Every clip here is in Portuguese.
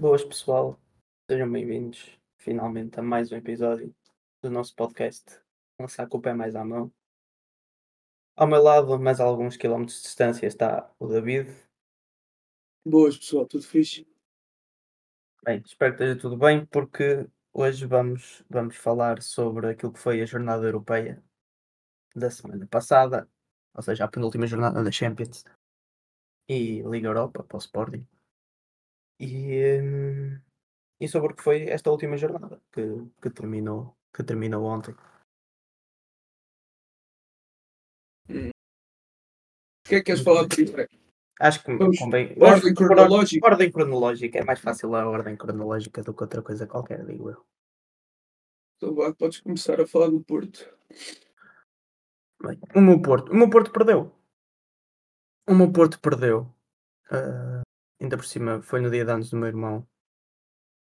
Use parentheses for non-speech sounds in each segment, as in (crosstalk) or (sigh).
Boas pessoal, sejam bem-vindos finalmente a mais um episódio do nosso podcast Lançar com o pé mais à mão. Ao meu lado, a mais alguns quilómetros de distância, está o David. Boas pessoal, tudo fixe? Bem, espero que esteja tudo bem, porque hoje vamos, vamos falar sobre aquilo que foi a jornada europeia da semana passada, ou seja, a penúltima jornada da Champions e Liga Europa para o Sporting. E, hum, e sobre o que foi esta última jornada que, que, terminou, que terminou ontem. O que é que queres falar primeiro? Acho que Vamos, convém. ordem cronológica. Ordem cronológica. É mais fácil a ordem cronológica do que outra coisa qualquer, digo eu. Então vá, podes começar a falar do Porto. Bem, o meu Porto. O meu Porto perdeu. O meu Porto perdeu. Ah, ainda por cima foi no dia de anos do meu irmão.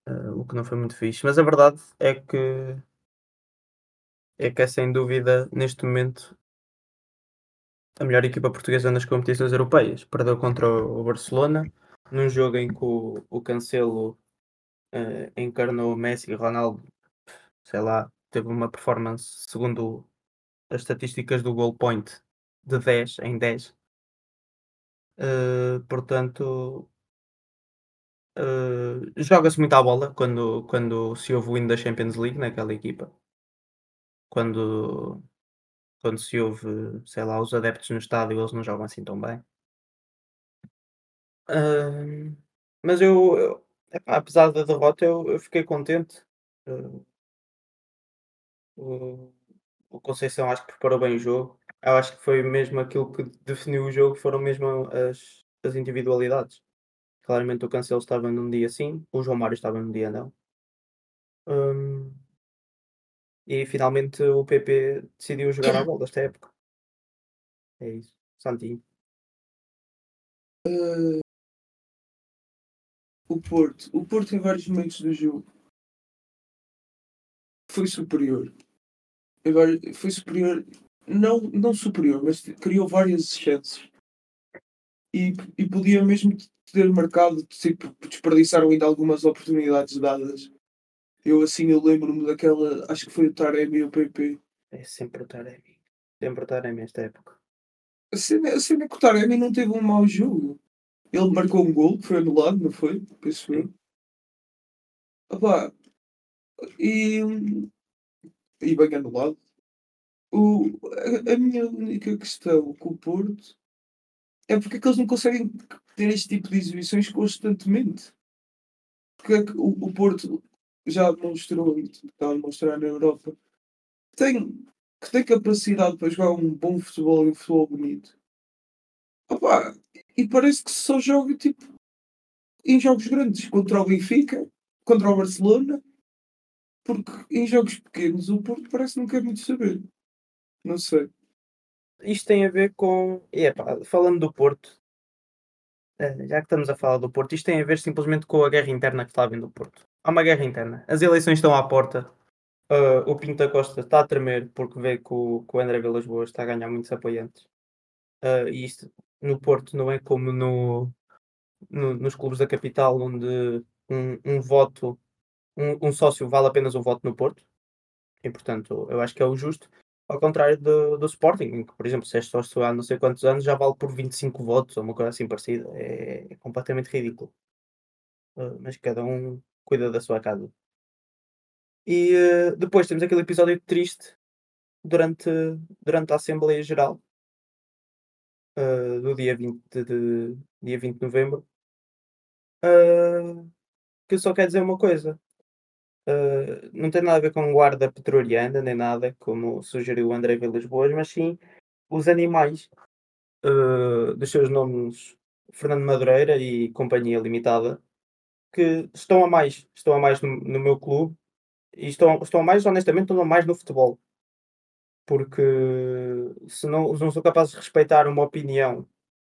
ah, o que não foi muito fixe. Mas a verdade é que é que é sem dúvida neste momento a melhor equipa portuguesa nas competições europeias. Perdeu contra o Barcelona num jogo em que o, o Cancelo ah, encarnou Messi e Ronaldo, sei lá, teve uma performance segundo as estatísticas do goal point de 10 em 10. Uh, portanto, uh, joga-se muito à bola quando, quando se ouve o hino da Champions League naquela equipa. Quando, quando se ouve, sei lá, os adeptos no estádio, eles não jogam assim tão bem. Uh, mas eu, eu apesar da derrota, eu, eu fiquei contente. Uh, o, o Conceição acho que preparou bem o jogo. Eu acho que foi mesmo aquilo que definiu o jogo, foram mesmo as, as individualidades. Claramente o Cancelo estava num dia sim, o João Mário estava num dia não. Hum, e finalmente o PP decidiu jogar à (coughs) bola esta época. É isso. Santinho. Ah, o Porto. O Porto em vários momentos do jogo foi superior. Foi superior, não, não superior, mas criou várias chances. E, e podia mesmo ter marcado, tipo, desperdiçaram ainda algumas oportunidades dadas. Eu assim eu lembro-me daquela, acho que foi o Taremi e o PP. É sempre o Taremi. Sempre o Taremi esta época. A cena, a cena é que o Taremi não teve um mau jogo. Ele marcou um gol, que foi anulado, não foi? Penso eu. Opá, e, e bem anulado. O, a, a minha única questão com o Porto é porque é que eles não conseguem ter este tipo de exibições constantemente. Porque é que o, o Porto já demonstrou, e está a demonstrar na Europa, que tem, que tem capacidade para jogar um bom futebol e um futebol bonito. Opa, e parece que só joga tipo em jogos grandes contra o Benfica, contra o Barcelona, porque em jogos pequenos o Porto parece que não quer muito saber. Não sei. Isto tem a ver com. Epá, falando do Porto, eh, já que estamos a falar do Porto, isto tem a ver simplesmente com a guerra interna que está havendo no Porto. Há uma guerra interna. As eleições estão à porta. Uh, o Pinto da Costa está a tremer porque vê que o, que o André Vilas Boas está a ganhar muitos apoiantes. Uh, e isto no Porto não é como no, no nos clubes da capital, onde um, um voto, um, um, sócio vale apenas um voto no Porto. E portanto, eu acho que é o justo. Ao contrário do, do Sporting, por exemplo, se é sócio há não sei quantos anos, já vale por 25 votos ou uma coisa assim parecida. É, é completamente ridículo. Uh, mas cada um cuida da sua casa. E uh, depois temos aquele episódio triste durante, durante a Assembleia Geral uh, do dia 20 de, dia 20 de novembro. Que só quer dizer uma coisa. Não tem nada a ver com guarda petroliana nem nada, como sugeriu André Vilas Boas, mas sim os animais dos seus nomes Fernando Madureira e Companhia Limitada que estão a mais, estão a mais no, no meu clube e estão, estão a mais, honestamente, estão a mais no futebol. Porque se não, não sou capaz de respeitar uma opinião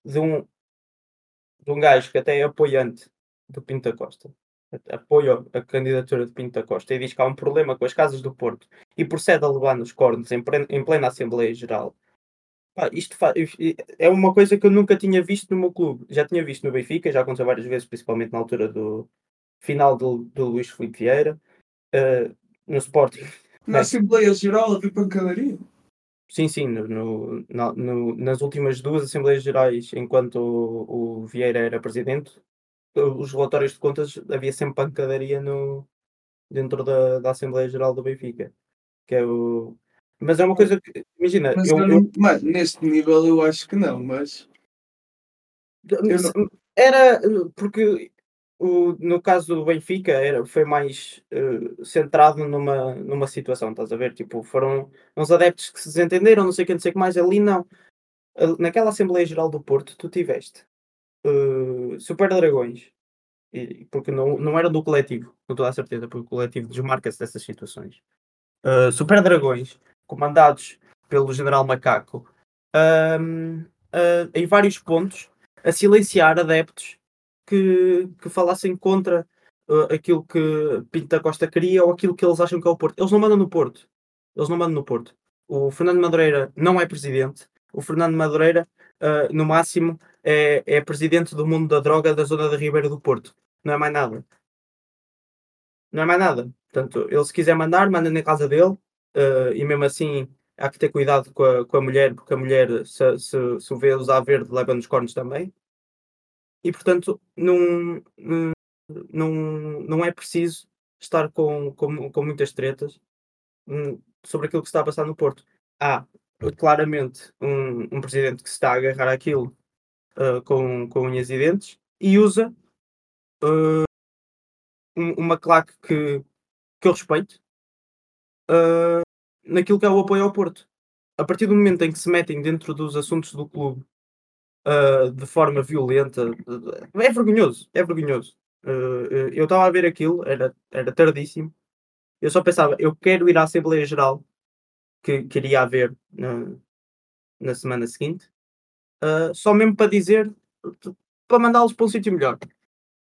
de um, de um gajo que até é apoiante do Pinto da Costa, apoia a candidatura de Pinto da Costa e diz que há um problema com as casas do Porto e procede a levar nos cornos em plena, em plena Assembleia Geral. Pá, isto é uma coisa que eu nunca tinha visto no meu clube. Já tinha visto no Benfica, já aconteceu várias vezes, principalmente na altura do final do, do Luís Filipe Vieira, uh, no Sporting. (laughs) Na Assembleia Geral havia pancadaria? Sim, sim, no, no, no, nas últimas duas Assembleias Gerais, enquanto o, o, Vieira era presidente, os relatórios de contas havia sempre pancadaria no, dentro da, da Assembleia Geral do Benfica. Que é o... Mas é uma coisa que, imagina. Mas, eu, eu. Mas, neste nível eu acho que não, mas. Não... Era porque o, no caso do Benfica era, foi mais uh, centrado numa, numa situação, estás a ver? Tipo, foram uns adeptos que se desentenderam, não sei o que, não sei o que mais. Ali não. Naquela Assembleia Geral do Porto, tu tiveste uh, Super Dragões, e, porque não, não era do coletivo, com toda a certeza, porque o coletivo desmarca-se dessas situações. Uh, Super Dragões, comandados pelo General Macaco, uh, em vários pontos, a silenciar adeptos que, que falassem contra aquilo que Pinto da Costa queria ou aquilo que eles acham que é o Porto. Eles não mandam no Porto. Eles não mandam no Porto. O Fernando Madureira não é presidente. O Fernando Madureira, uh, no máximo, é, é presidente do mundo da droga da zona da Ribeira do Porto. Não é mais nada. Não é mais nada. Portanto, ele se quiser mandar, manda na casa dele. Uh, e mesmo assim, há que ter cuidado com a, com a mulher, porque a mulher, se, se, se o vê usar verde, leva nos cornos também e portanto não, não, não é preciso estar com, com, com muitas tretas hum, sobre aquilo que se está a passar no Porto. Há claramente um, um presidente que se está a agarrar aquilo uh, com, com unhas e dentes e usa uh, uma claque que, que eu respeito uh, naquilo que é o apoio ao Porto. A partir do momento em que se metem dentro dos assuntos do clube de forma violenta. É vergonhoso, é vergonhoso. Eu estava a ver aquilo, era, era tardíssimo. Eu só pensava, eu quero ir à Assembleia Geral que queria haver na, na semana seguinte, uh, só mesmo para dizer, para mandá-los para um sítio melhor.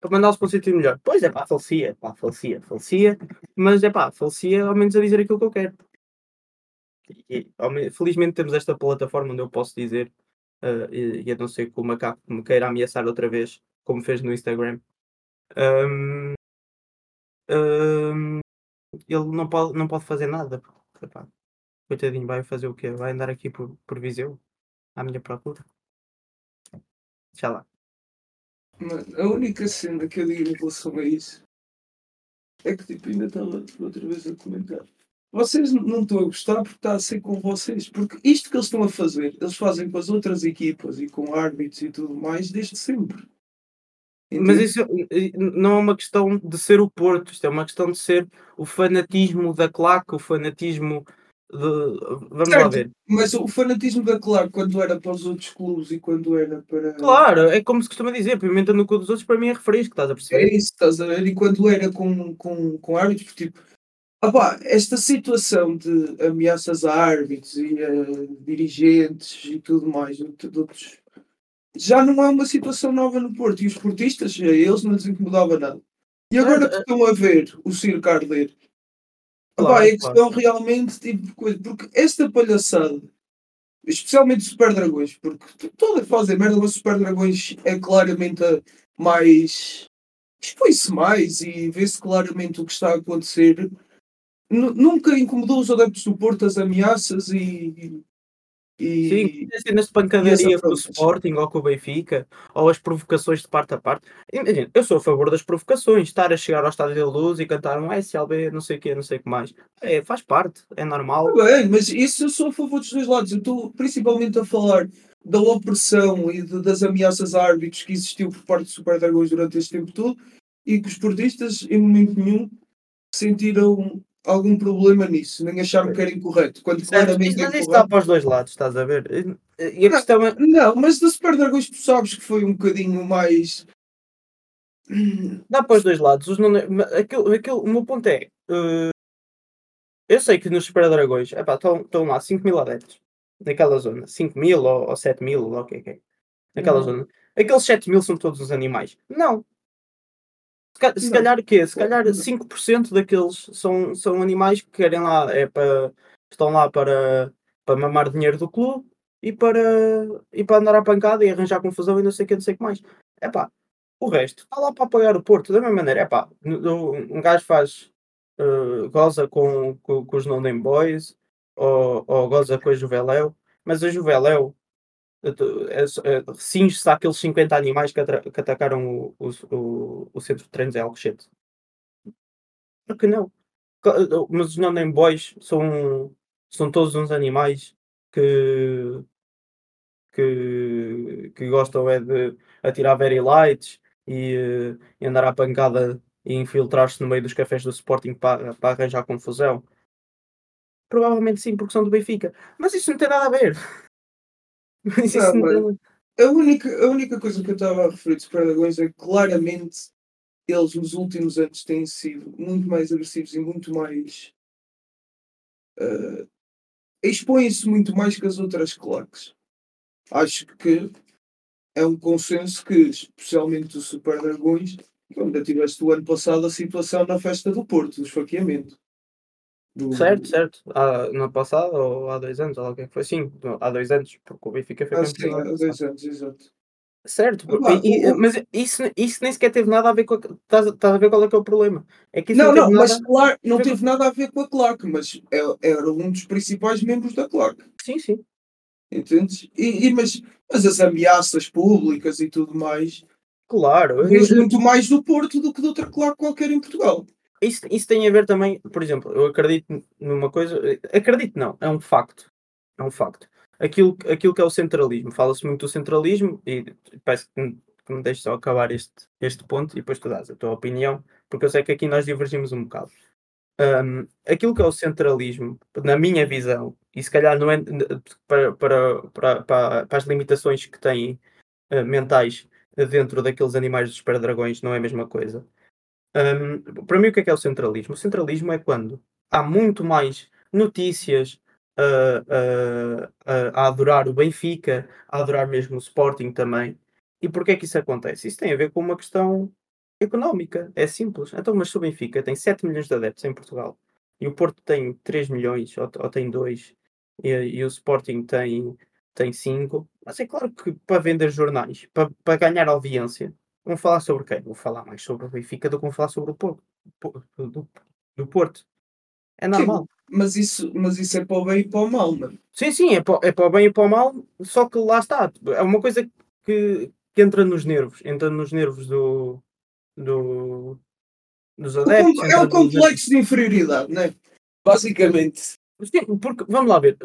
Para mandá-los para um sítio melhor. Pois é, pá, falecia, pá, falecia, falecia, mas é pá, falecia ao menos a dizer aquilo que eu quero. E, felizmente temos esta plataforma onde eu posso dizer uh, e, e, a não ser que o macaco me queira ameaçar outra vez, como fez no Instagram. Um, um, ele não pode, não pode fazer nada. Epá, coitadinho, vai fazer o quê? Vai andar aqui por, por Viseu à minha procura? Já lá. a única cena que eu digo em relação a isso é que tipo, ainda estava outra vez a comentar vocês não estão a gostar porque está a ser com vocês. Porque isto que eles estão a fazer, eles fazem com as outras equipas e com árbitros e tudo mais desde sempre. Entende? Mas isso não é uma questão de ser o Porto, isto é uma questão de ser o fanatismo da claque, o fanatismo. Vamos certo, lá ver. Mas o fanatismo da claque, quando era para os outros clubes e quando era para. Claro, é como se costuma dizer, pimenta no cu dos outros, para mim é refresco, estás a perceber? É isso, estás a ver? E quando era com, com, com árbitros, tipo Opa, esta situação de ameaças a árbitros e a dirigentes e tudo mais, outros, já não é uma situação nova no Porto. E os portistas, a eles não lhes incomodava nada. E agora que estão a ver o circo arder, claro, opa, é que claro. estão realmente tipo coisa. Porque esta palhaçada, especialmente Super Dragões, porque toda fase merda, mas Super Dragões é claramente a mais expõe-se mais e vê-se claramente o que está a acontecer nunca incomodou os adeptos do Porto as ameaças e. e Sim, cenas de pancadaria com o Sporting ou com o Benfica, ou as provocações de parte a parte. Imagina, eu sou a favor das provocações, estar a chegar ao estádio da luz e cantar um SLB, não sei o que, não sei o que mais. É, faz parte, é normal. Bem, mas isso eu sou a favor dos dois lados. Eu estou principalmente a falar da opressão e de, das ameaças a árbitros que existiu por parte dos Super Dragões durante este tempo todo e que os portistas, em momento nenhum, sentiram algum problema nisso, nem acharam que era incorreto. Quando certo, mas, mas isso está para os dois lados, estás a ver? E a não, questão é... não, mas da Super Dragões tu sabes que foi um bocadinho mais. Dá para os dois lados. Os não... aquilo, aquilo, o meu ponto é. Uh... Eu sei que nos Super Dragões estão, lá 5 mil adeptos naquela zona. 5 mil ou, ou 7 mil, ou o que é que é. Naquela uhum. zona. Aqueles 7 mil são todos os animais. Não. Se, calhar o quê? Se calhar 5% daqueles são, são animais que querem lá, é para, estão lá para, para mamar dinheiro do clube e para, e para andar à pancada e arranjar confusão e não sei o que, não sei o que mais. É pá, O resto está lá para apoiar o Porto, da mesma maneira. É pá, um gajo faz, uh, goza com, com, com os Non Boys ou, ou goza com a Juveléu, mas a Juveléu é, é, cinge-se àqueles 50 animais que, que atacaram o, o, o, centro de treinos em Alcochete. Por que não? Mas os non boys são, são todos uns animais que, que, que gostam é de atirar very lights e, e andar à pancada e infiltrar-se no meio dos cafés do Sporting para, para arranjar confusão. Provavelmente sim, porque são do Benfica. Mas isso não tem nada a ver. (laughs) Mas isso Não. A única, a única coisa que eu estava a referir dos Dragões é que claramente eles nos últimos anos têm sido muito mais agressivos e muito mais. eh, expõem-se muito mais que as outras claques. Acho que é um consenso que, especialmente os Super Dragões, ainda tiveste o ano passado a situação na festa do Porto, do esfaqueamento. Do- Certo, certo. Há, no ano passado ou há dois anos, ou alguém foi sim, há dois anos, porque o Benfica foi Ah, sim, há dois anos, exato. Certo, Opa, e- e- o- mas isso, isso nem sequer teve nada a ver com a, estás, estás a ver qual é que é o problema? É que Não, não, não, nada. mas claro, não Foi- teve nada a ver com a claque, mas é- era um dos principais membros da claque. Sim, sim. Entendes? E, e- mas, mas as ameaças públicas e tudo mais, Claro. eu- vês eu- muito mais do Porto do que de outra claque qualquer em Portugal. Isso, isso tem a ver também, por exemplo, eu acredito numa coisa, acredito não, é um facto. É um facto. Aquilo, aquilo que é o centralismo, fala-se muito do centralismo e peço que me, me deixes só acabar este, este ponto e depois tu dás a tua opinião, porque eu sei que aqui nós divergimos um bocado. Um, aquilo que é o centralismo, na minha visão, e se calhar não é para, para, para, para, para as limitações que têm uh, mentais dentro daqueles animais dos super-dragões, não é a mesma coisa. Um, para mim, o que é que é o centralismo? O centralismo é quando há muito mais notícias uh, uh, uh, a adorar o Benfica, a adorar mesmo o Sporting também. E porquê é que isso acontece? Isso tem a ver com uma questão económica, é simples. Então, mas se o Benfica tem 7 milhões de adeptos em Portugal e o Porto tem 3 milhões ou, ou tem 2 e, e, o Sporting tem, tem 5, mas é claro que para vender jornais, para, para ganhar audiência, vão falar sobre quem? Vou falar mais sobre o Benfica do que vão falar sobre o Porto. Do, do Porto. É normal. Sim, mas, isso, mas isso é para o bem e para o mal, mano. Sim, sim, é para, é para o bem e para o mal, só que lá está. É uma coisa que, que entra nos nervos, entra nos nervos do, do, dos adeptos. é um complexo de inferioridade, não é? Basicamente. Sim, porque, vamos lá ver,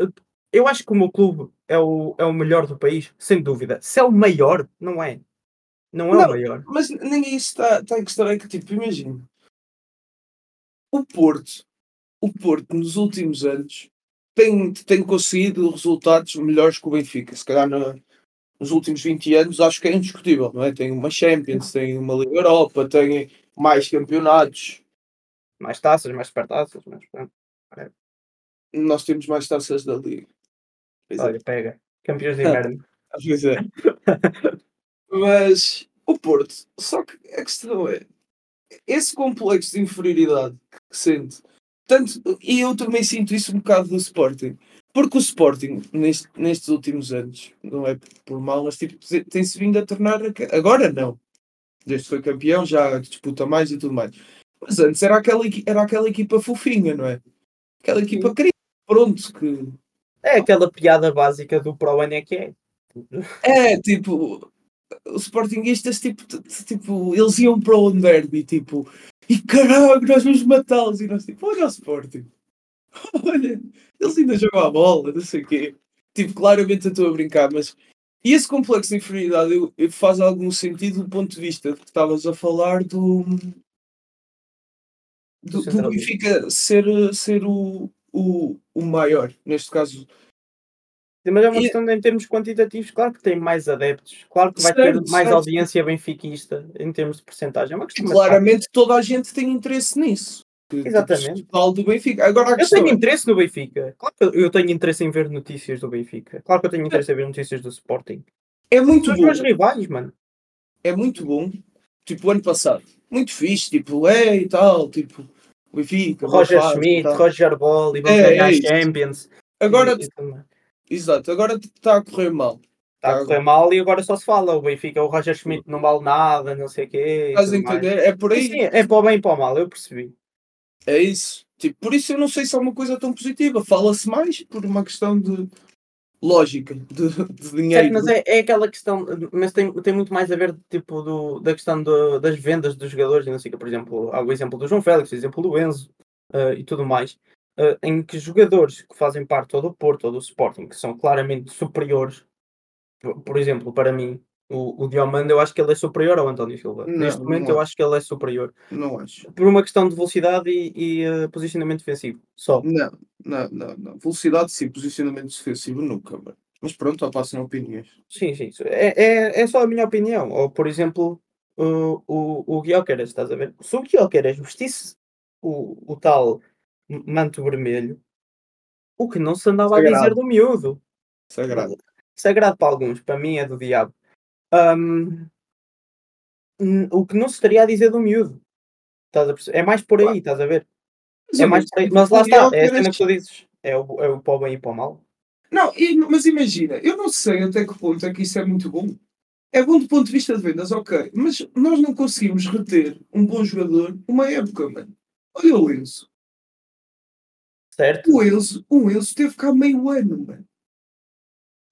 eu acho que o meu clube é o, é o melhor do país, sem dúvida. Se é o maior, não é. Não é não, o maior. Mas ninguém está, está em questão, é que tipo, imagina. O Porto, o Porto nos últimos anos tem, tem conseguido resultados melhores que o Benfica. Se calhar no, nos últimos 20 anos acho que é indiscutível, não é? Tem uma Champions, tem uma Liga Europa, tem mais campeonatos. Mais taças, mais supertaças, mas. É. Nós temos mais taças da Liga. Pois Olha, é. pega. Campeões de inverno. Pois é. (laughs) Mas o Porto, só que a questão é esse complexo de inferioridade que sente, tanto, e eu também sinto isso um bocado do Sporting, porque o Sporting, neste, nestes últimos anos, não é por mal, mas tipo, tem-se vindo a tornar. Agora não. Desde que foi campeão, já disputa mais e tudo mais. Mas antes era aquela, era aquela equipa fofinha, não é? Aquela equipa querida, pronto, que. É aquela piada básica do Pro é que é. É, tipo, os Sportingistas, tipo, tipo, eles iam para o derby, tipo, e caralho, nós vamos matá-los. E nós, tipo, olha o Sporting, (laughs) olha, eles ainda jogam a bola, não sei o quê. Tipo, claramente eu estou a brincar, mas. E esse complexo de inferioridade eu, eu faz algum sentido do ponto de vista que estavas a falar do. do, do Benfica ser, ser o, o, o maior, neste caso. Mas é uma questão em termos quantitativos, claro que tem mais adeptos, claro que vai certo, ter mais certo. audiência benfiquista em termos de porcentagem. É uma questão claramente toda a gente tem interesse nisso. Exatamente. Do Benfica. Agora, eu tenho é... interesse no Benfica. Claro que eu tenho interesse em ver notícias do Benfica. Claro que eu tenho interesse em ver notícias do Sporting. É muito São bom. os meus rivais, mano. É muito bom. Tipo, o ano passado. Muito fixe. Tipo, é e tal. Tipo, o Benfica. Roger Schmidt, Roger Ball e vamos é, ganhar é Champions. Agora, e, e exato. Agora está a correr mal. Está a Tá. correr mal e agora só se fala. O Benfica, o Roger Schmidt não vale nada, não sei o quê. Estás a tudo mais. entender? É por Sim, aí. sim, é para o bem e para o mal, eu percebi. É isso. Tipo, por isso eu não sei se é uma coisa tão positiva. Fala-se mais por uma questão de lógica, de, de dinheiro. mas é, é aquela questão, mas tem, tem muito mais a ver tipo, do, da questão do- das vendas dos jogadores e não sei o que. Por exemplo, há o exemplo do João Félix, o exemplo do Enzo eh, e tudo mais, eh, em que jogadores que fazem parte ou do Porto ou do Sporting, que são claramente superiores, por, por exemplo, para mim, o, o Diomande, eu acho que ele é superior ao António Silva. Não, Neste momento, eu acho. que ele é superior. Não acho. Por uma questão de velocidade e, e, eh, posicionamento defensivo. Só. Não, não, não, não. Velocidade sim, posicionamento defensivo nunca, mano. Mas pronto, ó, passam opiniões. Sim, sim. É, é, é só a minha opinião. Ou, por exemplo, o, o, o Guioqueras, estás a ver? Se o Guioqueras vestisse o, o tal manto vermelho, o que não se andava a dizer Sagrado. do miúdo. Sagrado. Sagrado para alguns, para mim é do diabo. Hum, o que não se estaria a dizer do miúdo. É mais por aí, estás a ver? Mas, É mais por aí. Mas lá está, é a Gyökeres- cena que tu dizes. É o, é o para o bem e para o mal. Não, e- mas imagina, eu não sei até que ponto é que isso é muito bom. É bom do ponto de vista de vendas, ok. Mas nós não conseguimos reter um bom jogador uma época, mano. Olha o Enzo. Certo? O Enzo, o Enzo teve cá meio ano, mano.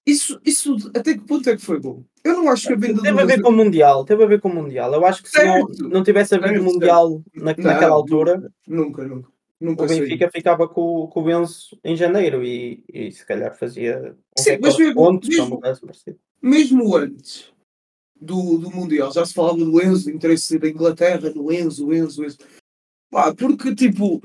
Isso, isso até que ponto é que foi bom? Eu não acho que a venda Teve do a ver com o Mundial, teve a ver com o Mundial. Eu acho que se não, não tivesse havido Certo, Mundial na, Não, naquela altura, Nunca, nunca. Nunca o sei. Benfica ficava com, com o Benzo em janeiro e, e se calhar fazia um Sim, mas mesmo- pontos mesmo- mesmo antes do, do Mundial, já se falava do Enzo, do interesse da Inglaterra, do Enzo, Enzo, Enzo. Pá, porque tipo.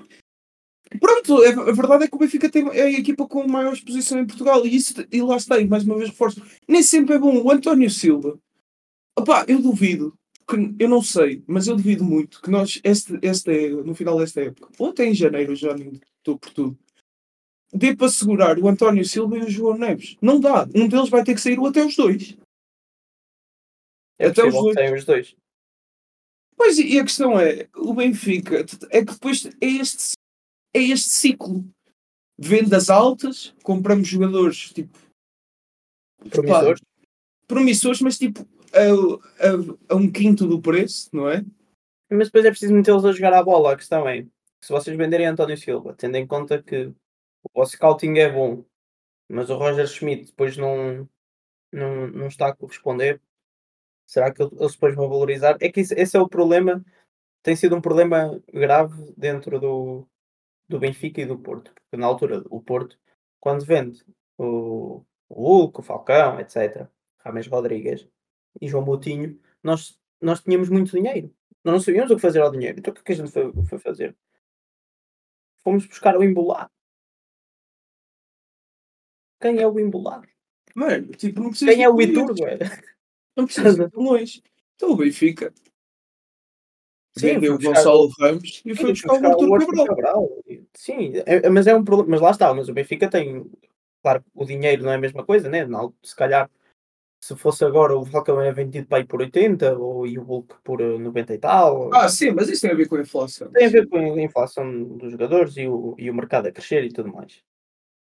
Pronto, é- a verdade é que o Benfica tem, é a equipa com maior exposição em Portugal e, isso, e lá está, e mais uma vez reforço. Nem sempre é bom. O António Silva, opá, eu duvido, que, eu não sei, mas eu duvido muito que nós, este, este, no final desta época, ou até em janeiro, já nem estou por tudo, dê para segurar o António Silva e o João Neves. Não dá. Um deles vai ter que sair ou até os dois. É Até os dois. os dois. Pois, e a questão é, o Benfica, é que depois é este, é este ciclo. Vendas altas, compramos jogadores tipo Promissores. promissores, mas tipo a, a- a um quinto do preço, não é? Mas depois é preciso metê-los a jogar a bola. A questão é, se vocês venderem António Silva, tendo em conta que o scouting é bom, mas o Roger Schmidt depois não, não, não está a corresponder, será que eles depois vão valorizar? É que esse, esse é o problema, tem sido um problema grave dentro do, do Benfica e do Porto. Porque na altura, o Porto, quando vende o, o Hulk, o Falcão, etc., Rames Rodrigues e João Moutinho, nós, nós tínhamos muito dinheiro. Nós não sabíamos o que fazer ao dinheiro. Então o que é que a gente foi, foi fazer? Fomos buscar o embolado. Quem é o embolado? Mano, tipo, não Quem é o é? Não precisa ir tão longe. Então o Benfica Sim, vendeu o Gonçalo Ramos e foi buscar o buscar Arthur Arthur Cabral. Cabral. Sim, é- é- mas é um problema. Mas lá está, mas o Benfica tem. Claro, o dinheiro não é a mesma coisa, né? Não, se calhar, se fosse agora, o Falcão era vendido para aí por 80 ou, e o Hulk por eh, 90 e tal. Ah, sim, mas isso tem a ver com a inflação. Tem a ver com a inflação dos jogadores e o, e o mercado a crescer e tudo mais.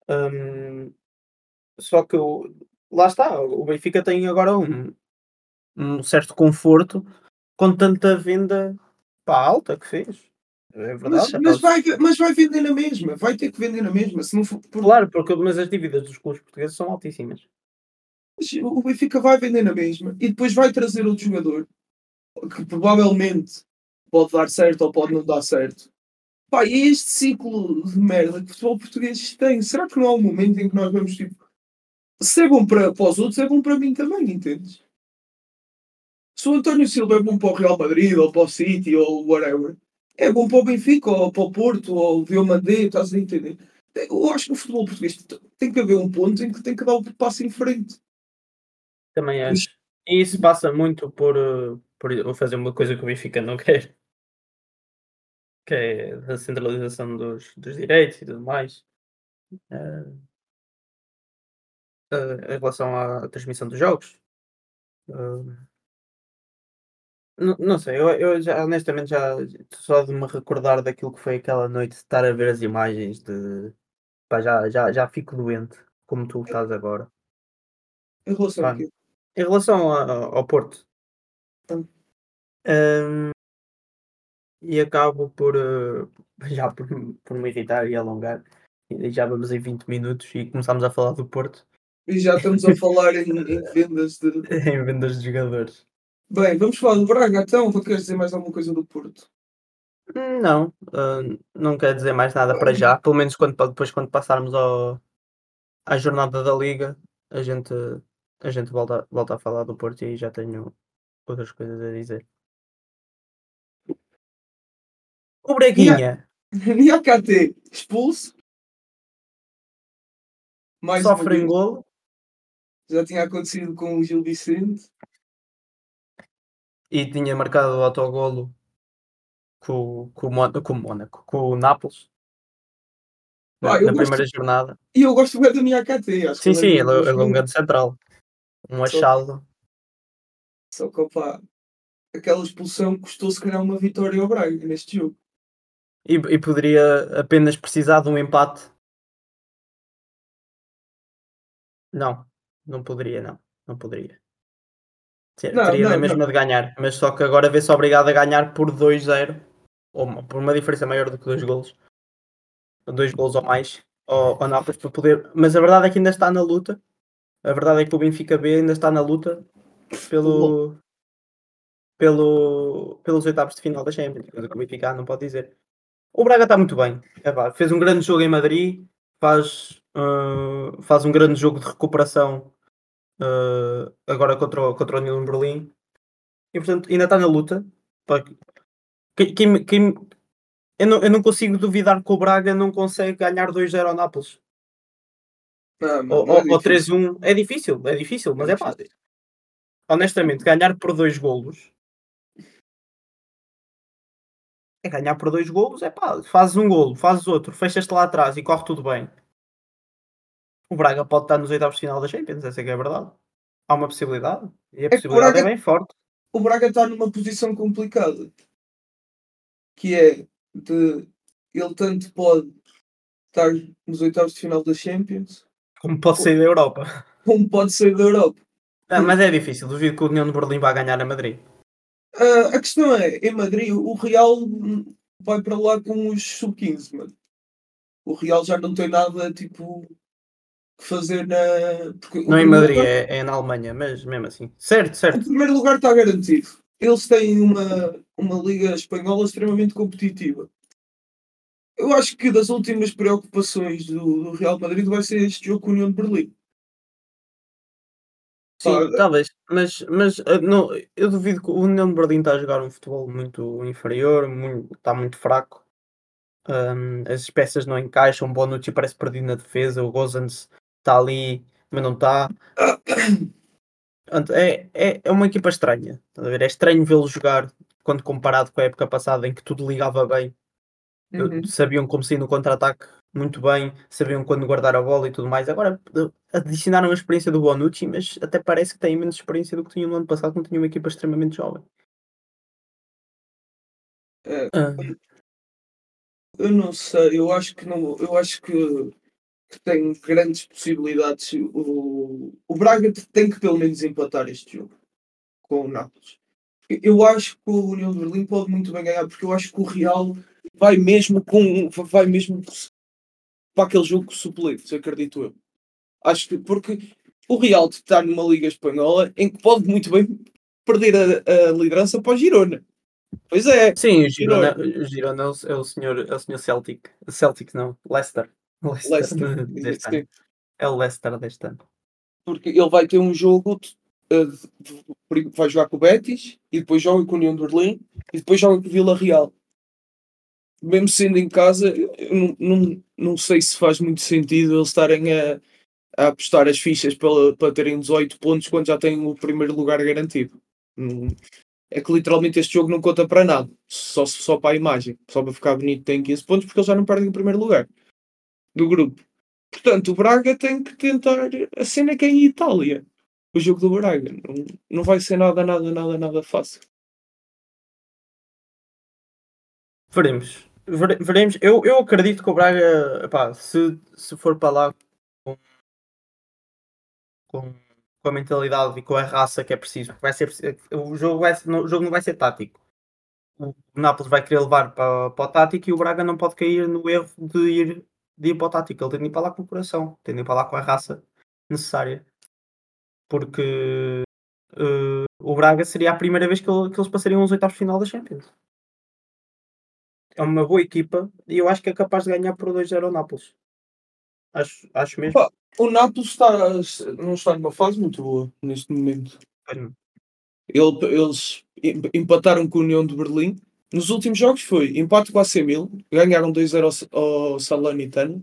Hum, só que o- lá está, o Benfica tem agora um, um certo conforto com tanta venda pá, alta que fez. É verdade. Mas, é mas, vai, mas vai vender na mesma, vai ter que vender na mesma. Se não for, por- Claro, porque, mas as dívidas dos clubes portugueses são altíssimas. o Benfica vai vender na mesma e depois vai trazer outro jogador que provavelmente pode dar certo ou pode não dar certo. Pá, e é este ciclo de merda que o futebol português tem. Será que não há um momento em que nós vamos tipo. Se é bom para, para os outros, é bom para mim também, entendes? Se o António Silva é bom para o Real Madrid ou para o City ou whatever, é bom para o Benfica ou para o Porto ou o Diomandé, estás a entender? Eu acho que o futebol português tem que haver um ponto em que tem que dar o passo em frente. Também acho. E isso passa muito por, eh, por fazer uma coisa que o Benfica não quer. (laughs) Que é a centralização dos, dos direitos e tudo mais. Eh, eh, em relação à transmissão dos jogos. Não, não sei, eu, eu já, honestamente já só de me recordar daquilo que foi aquela noite de estar a ver as imagens de pá, já, já, já fico doente, como tu estás agora. Em relação a Pá? Em relação a- ao Porto, Hum. hum, e acabo por, eh, (laughs) já por, por me irritar e alongar, e já vamos em 20 minutos e começámos a falar do Porto E já estamos a (laughs) falar em, em vendas de. em vendas de jogadores. Bem, vamos falar do Braga então. Ou queres dizer mais alguma coisa do Porto? Não, ah, não quero dizer mais nada para já, pelo menos quando, depois quando passarmos ao, à jornada da Liga, a gente, a gente volta, volta a falar do Porto e aí já tenho outras coisas a dizer. O Breguinha Niakate expulso. Mais sofre vez. golo Já tinha acontecido com o Gil Vicente. E tinha marcado o autogolo com, com, com o Mónaco, com o Nápoles na, Ah, na gosto- primeira jornada. E eu gosto bem do Niakate. Acho Sim, sim, ele, é é- ele é um grande central. Um achado. Só que, opá, aquela expulsão custou se calhar uma vitória ao Braga neste jogo. E, e poderia apenas precisar de um empate. Não, não poderia, não. Não poderia. Ter- Não, Teria na não, mesma de ganhar, mas só que agora vê-se obrigado a ganhar por 2-0, ou uma- por uma diferença maior do que dois golos. Dois golos ou mais ao, ao Nápoles para poder. Mas a verdade é que ainda está na luta. A verdade é que o Benfica B ainda está na luta pelo, pelo, pelos oitavos de final da Champions, coisa que o Benfica A não pode dizer. O Braga está muito bem. É pá, fez um grande jogo em Madrid, faz, ah, faz um grande jogo de recuperação ah, agora contra o, contra o Union Berlim e portanto ainda está na luta. Quem- quem- quem- eu, não, eu não consigo duvidar que o Braga não consegue ganhar 2-0 ao Nápoles Não, não, ou, é ou, ou difícil. 3-1. É difícil, é difícil, mas É é pá. Honestamente, ganhar por dois golos é ganhar por dois golos, é pá, fazes um golo, fazes outro, fechas-te lá atrás e corre tudo bem. O Braga pode estar nos oitavos de final da Champions, essa é que é a verdade. Há uma possibilidade e a o possibilidade é Braga- bem forte. O Braga está numa posição complicada. Que é de ele tanto pode estar nos oitavos de final da Champions, Como pode sair da Europa. como pode sair da Europa. Ah, mas é difícil, duvido que o União de Berlim vá ganhar a Madrid. Ah, a questão é, em Madrid, o Real vai para lá com os sub-15, mano. O Real já não tem nada, tipo, fazer na... porque o Não em primeiro Madrid, lugar- é, é em Alemanha, mas mesmo assim. Certo, O certo. primeiro lugar está garantido. Eles têm uma, uma liga espanhola extremamente competitiva. Eu acho que das últimas preocupações do, do Real Madrid vai ser este jogo com a União de Berlim. Sim, talvez, mas, mas ah, não, eu duvido que o União de Berlim está a jogar um futebol muito inferior, muito, está muito fraco. Ahm, as peças não encaixam, o Bonucci parece perdido na defesa, o Gozans está ali, mas não está. É, é, é uma equipa estranha. É estranho vê-lo jogar quando comparado com a época passada em que tudo ligava bem. uhum. Sabiam como sair no contra-ataque muito bem, sabiam quando guardar a bola e tudo mais. Agora eh, adicionaram a experiência do Bonucci, mas até parece que têm menos experiência do que tinham no ano passado, quando tinham uma equipa extremamente jovem. É. Ah, Eu não sei, eu acho que não, eu acho que, que tem grandes possibilidades. O, o Braga tem que pelo menos empatar este jogo com o Nápoles. Eu acho que o União de Berlim pode muito bem ganhar, porque eu acho que o Real vai mesmo com vai mesmo para aquele jogo com suplentes, acredito eu. Acho que porque o Real está numa liga espanhola em que pode muito bem perder a, a liderança para o Girona. Pois é, sim, o Girona, o Girona é, o, é o senhor, é o senhor Celtic. Celtic não, Leicester. (laughs) Leicester, Leicester, deste ano. É o Leicester deste ano. porque ele vai ter um jogo eh, de- de- vai jogar com o Betis e depois joga com o União de Berlim e depois joga com o Vila Real. Mesmo sendo em casa não, não, não sei se faz muito sentido eles estarem a, a apostar as fichas para, para terem 18 pontos quando já têm o primeiro lugar garantido. É que literalmente este jogo não conta para nada. Só, só para a imagem. Só para ficar bonito tem 15 pontos porque eles já não perdem o primeiro lugar do grupo Portanto, o Braga tem que tentar. A cena que é em Itália. O jogo do Braga. Não, não vai ser nada, nada, nada, nada fácil. Veremos. Vere- veremos. Eu, eu acredito que o Braga, epá, se, se for para lá com, com, com a mentalidade e com a raça que é preciso. Vai ser, o, jogo vai, o jogo não vai ser tático. O Nápoles vai querer levar para, para o tático e o Braga não pode cair no erro de ir, de ir para o tático. Ele tem de ir para lá com o coração, tem de ir para lá com a raça necessária. Porque uh, o Braga seria a primeira vez que, ele, que eles passariam os oitavos de final da Champions. É uma boa equipa e eu acho que é capaz de ganhar por 2-0 ao Nápoles. Acho, acho mesmo. Pá, o Nápoles está, não está numa fase muito boa neste momento. Ele, eles empataram com a União de Berlim. Nos últimos jogos foi empate com a AC Milan, ganharam 2-0 ao, ao Salernitano,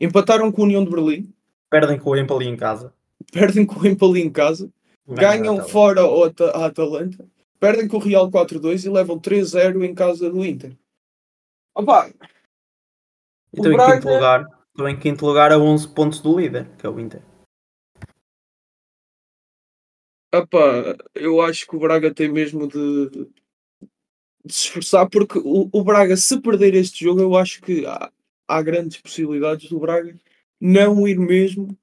empataram com a União de Berlim, perdem com o Empoli em casa, perdem com o Empoli em casa, ganham fora a Atalanta, perdem com o Real 4-2 e levam 3-0 em casa do Inter. Opa! Então, Braga... em quinto lugar, Estou em quinto lugar a 11 pontos do líder, que é o Inter. Epá, eu acho que o Braga tem mesmo de, de se esforçar, porque o, o, Braga, se perder este jogo, eu acho que há, há grandes possibilidades do Braga não ir mesmo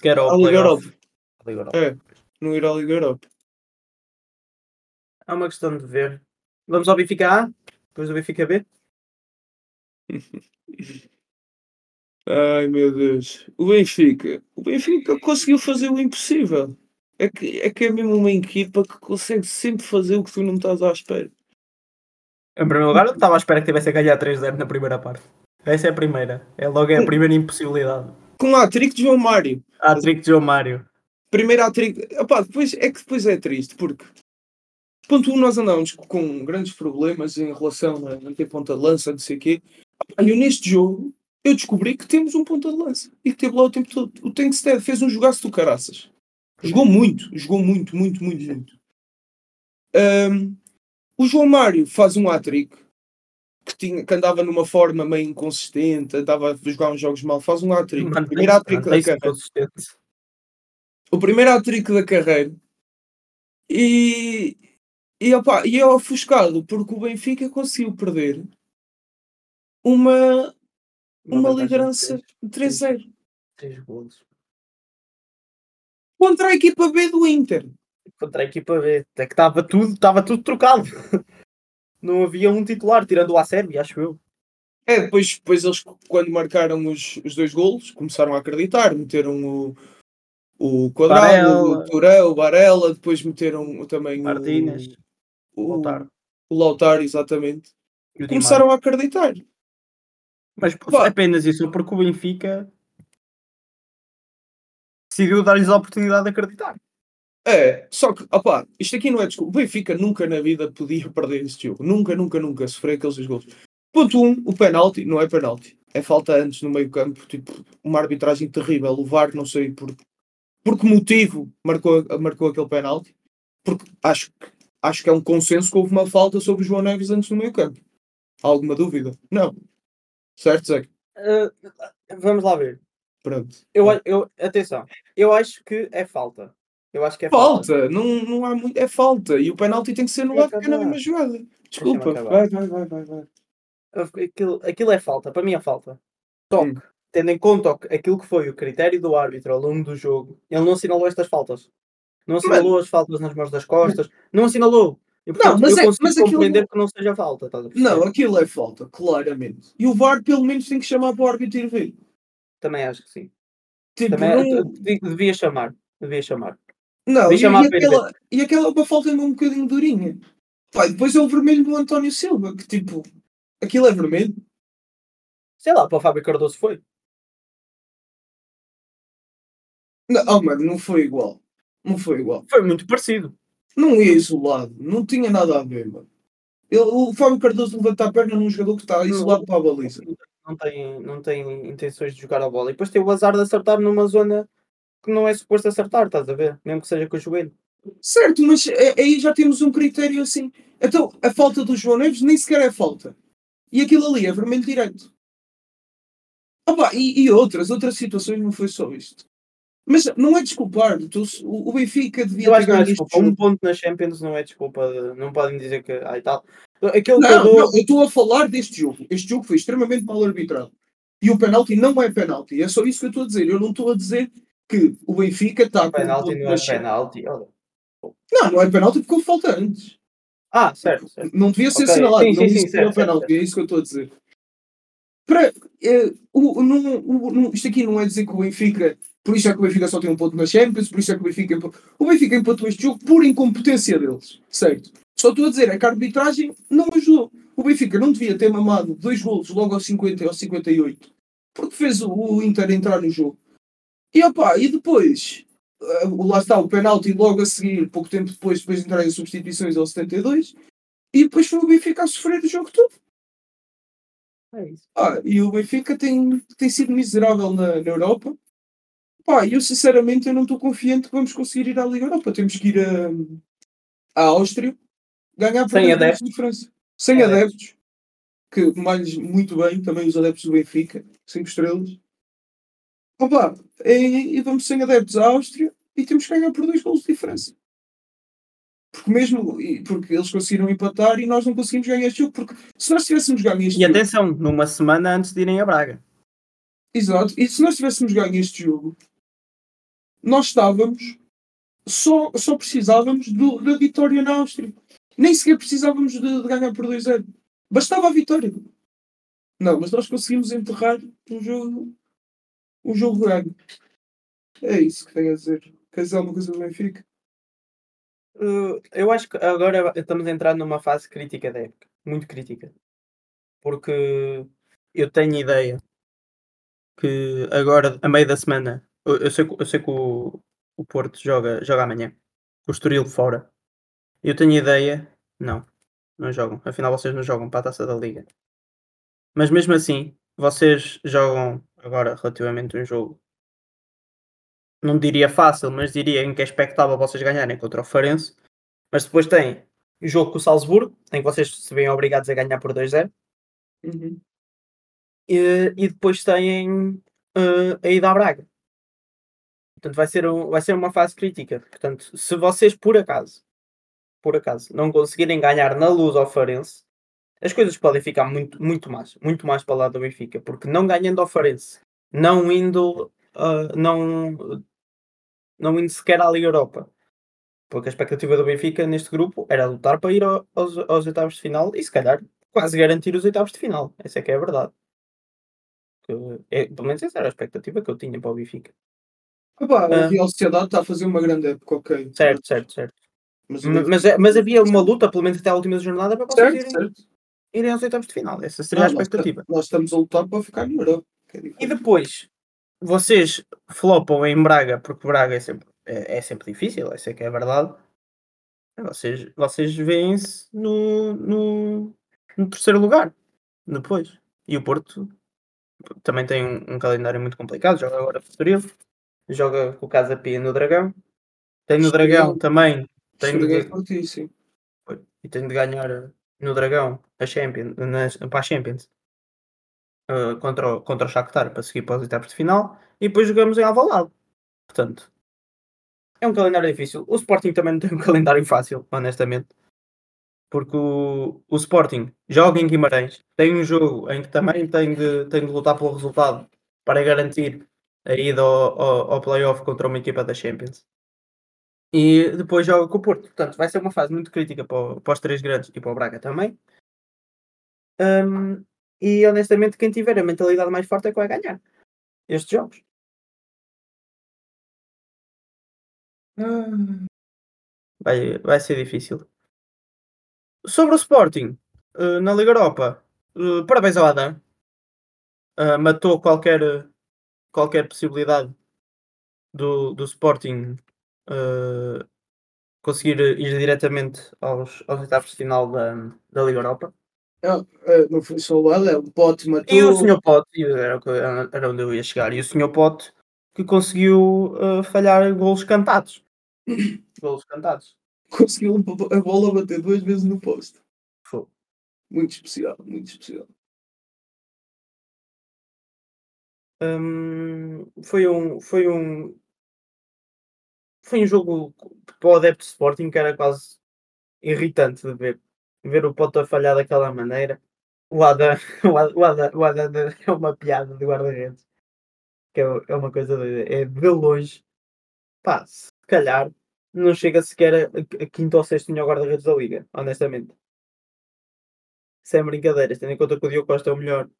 Quer à Liga Europa. É, não ir à Liga Europa. É uma questão de ver. Vamos ao Benfica A, depois do Benfica B. (laughs) Ai meu Deus. O Benfica. O Benfica conseguiu fazer o impossível. É que, é que é mesmo uma equipa que consegue sempre fazer o que tu não estás à espera. Em primeiro lugar, eu estava à espera que tivesse a ganhar 3-0 na primeira parte. Essa é a primeira. É logo é a primeira impossibilidade. Com a trick de João Mário. A trick de João Mário. Primeira trick. Opá, depois, é que depois é triste, porque ponto 1 um, nós andamos com grandes problemas em relação a não ter ponta de lança, não sei o quê. E neste jogo eu descobri que temos um ponta de lança e que teve lá o tempo todo. O Tankstead fez um jogaço do caraças. Jogou muito, jogou muito, muito, muito, muito. Um, o João Mário faz um hat-trick que, tinha, que andava numa forma meio inconsistente, andava a jogar uns jogos mal, faz um hat-trick. O primeiro hat-trick da carreira. O primeiro hat-trick da carreira. E, e, opa, e é ofuscado porque o Benfica conseguiu perder uma, uma, uma liderança de 3-0. 3 gols. Contra a equipa B do Inter. Contra a equipa B. É que estava tudo, estava tudo trocado. (laughs) Não havia um titular, tirando o Acerbi, acho eu. É, depois, depois eles, quando marcaram os, os dois golos, começaram a acreditar, meteram o, o Quadrado, o Turel, o Varela, depois meteram também Martínez, o, o Lautaro. O Lautaro, exatamente. Começaram a acreditar. Mas Pá. apenas isso, porque o Benfica decidiu dar-lhes a oportunidade de acreditar. É, só que, opá, isto aqui não é desculpa. O Benfica nunca na vida podia perder este jogo. Nunca, nunca, nunca sofrer aqueles dois gols. Ponto 1, um, o penalti não é penalti. É falta antes no meio campo. Tipo, uma arbitragem terrível. O VAR, não sei por, por que motivo marcou, marcou aquele penalti. Porque acho, acho que é um consenso que houve uma falta sobre o João Neves antes no meio campo. Há alguma dúvida? Não. Certo, Zé? Uh, vamos lá ver. Pronto. Eu, eu, atenção, eu acho que é falta. Eu acho que é falta. falta. Não, não há muito. É falta. E o penalti tem que ser no lado porque é na mesma jogada. Desculpa. Vai, vai, vai, vai, vai. Aquilo, aquilo é falta. Para mim é falta. Só hum. tendo em conta aquilo que foi o critério do árbitro ao longo do jogo, ele não assinalou estas faltas. Não assinalou Mas... as faltas nas mãos das costas. Não assinalou. E, portanto, não, mas, eu é, mas compreender aquilo... que não seja falta. não, aquilo é falta, claramente. E o VAR pelo menos tem que chamar para o árbitro ir ver. Também acho que sim. Tipo, Também, não... Devia chamar. Devia chamar. Não, devia e, chamar e, aquela, e aquela é uma falta um bocadinho durinha. Pai, depois é o vermelho do António Silva, que tipo, aquilo é vermelho. Sei lá, para o Fábio Cardoso foi. Não, oh, mano, não foi igual. Não foi igual. Foi muito parecido não ia isolado, não tinha nada a ver, mano. Ele, o Fábio Cardoso levanta a perna num jogador que está isolado para a baliza. Não tem, não tem intenções de jogar a bola. E depois tem o azar de acertar numa zona que não é suposto acertar, estás a ver? Mesmo que seja com o joelho. Certo, mas é, aí já temos um critério assim. Então, a falta do João Neves nem sequer é falta. E aquilo ali é vermelho direito. Opa, e, e outras, outras situações não foi só isto. Mas não é desculpar. Tu, o Benfica devia eu acho que não é desculpa. Um ponto na Champions não é desculpa. Não podem dizer que. Ai, tal. Aquele não, eu, não, eu estou a falar deste jogo. Este jogo foi extremamente mal arbitrado. E o penalti não é penalti. É só isso que eu estou a dizer. Eu não estou a dizer que o Benfica está com Penalti não é penalti. olha. Não, não é penalti porque houve falta antes. Ah, certo, certo. Não devia ser Ok, assinalado. sim, não sim, disse sim, que era certo, certo, penalti. É isso que eu estou a dizer. Para, eh, o, não, o- não- isto aqui não é dizer que o Benfica. Por isso é que o Benfica só tem um ponto na Champions. Por isso é que o Benfica. O Benfica empatou este jogo por incompetência deles. Certo? Só estou a dizer é que a arbitragem não ajudou. O Benfica não devia ter mamado dois golos logo aos 50 e aos 58. Porque fez o, Inter entrar no jogo. E opá, e depois. eh, lá está o penalti logo a seguir, pouco tempo depois, depois de entrarem as substituições aos 72. E depois foi o Benfica a sofrer o jogo todo. É. Ah, e o Benfica tem, tem sido miserável na, na Europa. Pá, eu sinceramente eu não estou confiante que vamos conseguir ir à Liga Europa. Temos que ir a, à Áustria ganhar por Sem adeptos. de diferença. Sem Adeptos. adeptos. Que mais muito bem, também os adeptos do Benfica, 5 estrelas. Opa, e, e vamos sem adeptos à Áustria e temos que ganhar por dois golos de diferença. Porque mesmo e- porque eles conseguiram empatar e nós não conseguimos ganhar este jogo. Porque se nós tivéssemos ganho este E jogo. atenção, numa semana antes de irem a Braga. Exato. E se nós tivéssemos ganho este jogo, nós estávamos. Só, só precisávamos do- da vitória na Áustria. Nem sequer precisávamos de, de ganhar por 2-0. Bastava a vitória. Não, mas nós conseguimos enterrar um jogo. Um jogo ganho. É isso que tenho a dizer. Quer dizer alguma coisa do Benfica? Uh, eu acho que agora estamos a entrar numa fase crítica da época. Muito crítica. Porque eu tenho ideia que agora, a meio da semana, eu, eu sei, eu sei que o, o Porto joga, joga amanhã. O Estoril fora. Eu tenho ideia. Não, não jogam. Afinal, vocês não jogam para a taça da Liga. Mas mesmo assim, vocês jogam agora relativamente um jogo. Não diria fácil, mas diria em que é expectável vocês ganharem contra o Farense. Mas depois tem o jogo com o Salzburgo, em que vocês se veem obrigados a ganhar por 2-0. Uhum. E, e depois têm eh, a ida à Braga. Portanto, vai ser, um- vai ser uma fase crítica. Portanto, se vocês por acaso, por acaso, não conseguirem ganhar na luz ao Farense, as coisas podem ficar muito, muito mais, muito mais para o lado do Benfica, porque não ganhando ao Farense, não indo, ah, não, não indo sequer à Liga Europa, porque a expectativa do Benfica neste grupo era lutar para ir ao- aos, aos oitavos de final e se calhar quase garantir os oitavos de final. Essa é que é a verdade. É, pelo menos essa era a expectativa que eu tinha para o Benfica. Epá, Ah. a Real Sociedade está a fazer uma grande época, ok. Certo, certo, certo. Mas, Mas, é- mas havia uma luta, pelo menos até a última jornada, para vocês certo, irem, certo. irem aos oitavos de final. Essa seria a Não, nós, expectativa. nós estamos a lutar para ficar na Europa. é E depois, vocês flopam em Braga, porque Braga é sempre, é, é sempre difícil, essa é que é a verdade. Vocês, vocês veem-se no, no, no terceiro lugar, depois. E o Porto também tem um, um calendário muito complicado, joga agora com o Estoril, joga com o Casa Pia no Dragão. Tem no Dragão também, é de, fortíssimo. e tem de ganhar no Dragão a Champions, para a Champions uh, contra, o, contra o Shakhtar para seguir para os etapas de final e depois jogamos em Alvalade. Portanto, é um calendário difícil. O Sporting também não tem um (laughs) calendário fácil, honestamente. Porque o, o Sporting joga em Guimarães, tem um jogo em que também tem de, tem de lutar pelo resultado para garantir a ida ao, ao, ao playoff contra uma equipa da Champions. E depois joga com o Porto. Portanto, vai ser uma fase muito crítica para, o- para os três grandes e para o Braga também. Hum, e honestamente, quem tiver a mentalidade mais forte é que vai ganhar estes jogos. Ah, Vai, vai ser difícil. Sobre o Sporting, eh, na Liga Europa, eh, parabéns ao Adam. Eh, matou qualquer, qualquer possibilidade do, do Sporting eh, conseguir ir diretamente aos, aos oitavos de final da, da Liga Europa. ah, ah, não foi só o Ela, o Pote matou. E o Sr. Pote, era, era onde eu ia chegar, e o Sr. Pote que conseguiu eh, falhar golos cantados. (coughs) golos cantados. conseguiu a bola bater duas vezes no posto. Fogo. Muito especial, muito especial. Hum, foi um foi um foi um jogo para o adepto de Sporting que era quase irritante de ver ver o Pote a falhar daquela maneira o Adam (laughs) o Adam, o Adam, o é uma piada de guarda-redes que é, é uma coisa doida. É de longe, pá, se calhar não chega sequer a, a quinto ou sexto melhor guarda-redes da liga, honestamente. Sem brincadeiras, tendo em conta que o Diogo Costa é o melhor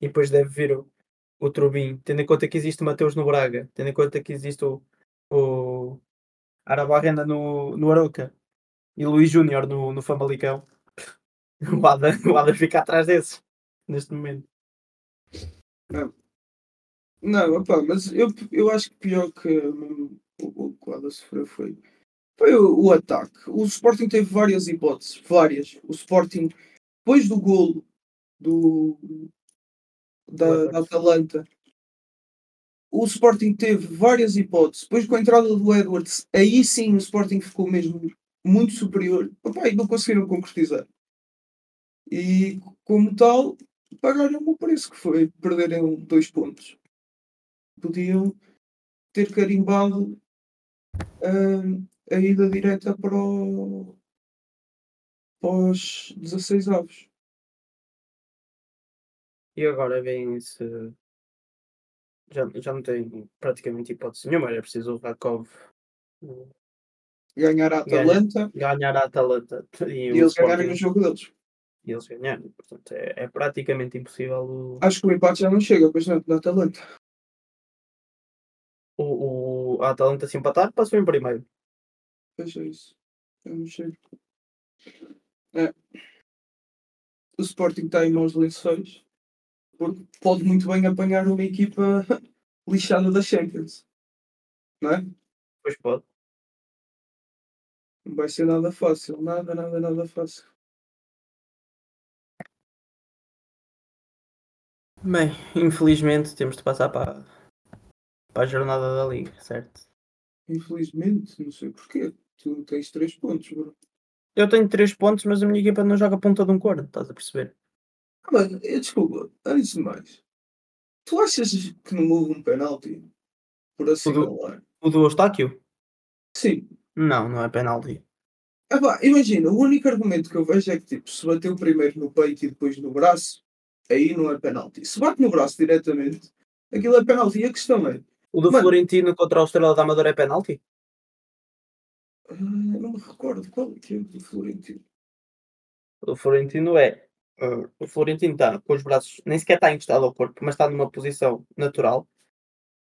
e depois deve vir o, o Trubin, tendo em conta que existe o Mateus no Braga, tendo em conta que existe o, o Arabarrenda no, no Aroca e Luís Júnior no, no Famalicão, o Ada, o Ada fica atrás desses neste momento. Não, não opa, mas eu, eu acho que pior que o, o que o Ada sofreu foi, foi o, o ataque. O Sporting teve várias hipóteses, várias. O Sporting, depois do golo do, da, da Atalanta, o Sporting teve várias hipóteses. Depois, com a entrada do Edwards, aí sim o Sporting ficou mesmo muito superior. Opa, e não conseguiram concretizar. E, como tal, pagaram o preço que foi perderem dois pontos. Podiam ter carimbado uh, a ida direta para, o, para os 16 avos. E agora vem se já, já não tem praticamente hipótese nenhuma, era preciso o Rakov ganhar a Atalanta ganhar a Atalanta (laughs) e, e eles ganharem o jogo deles. E eles ganharem, portanto é, é praticamente impossível. O... Acho que o empate já não chega, pois não, da Atalanta. O, o, a Atalanta se empatar passou em primeiro. Pois é isso. Eu não sei. É. O Sporting está em mãos lençóis porque pode muito bem apanhar uma equipa (laughs) lixada da Champions. Não é? Pois pode. Não vai ser nada fácil. Nada, nada, nada fácil. Bem, infelizmente temos de passar para, para a jornada da Liga, certo? Infelizmente, não sei porquê. Tu tens 3 pontos, bro. Eu tenho 3 pontos, mas a minha equipa não joga ponta de um corno, estás a perceber? Mano, eu, desculpa, antes de mais, tu achas que não houve um penalti por assinalar? O do Eustáquio? Sim. Não, não é penalti. Ah, imagina, o único argumento que eu vejo é que tipo, se bateu primeiro no peito e depois no braço, aí não é penalti. Se bate no braço diretamente, aquilo é penalti. E a questão é. O do mano, Florentino contra o Estrela da Amadora é penalti? Uh, não me recordo qual é que é o do Florentino. O Florentino é Uh, o Florentino está com os braços, nem sequer está encostado ao corpo, mas está numa posição natural.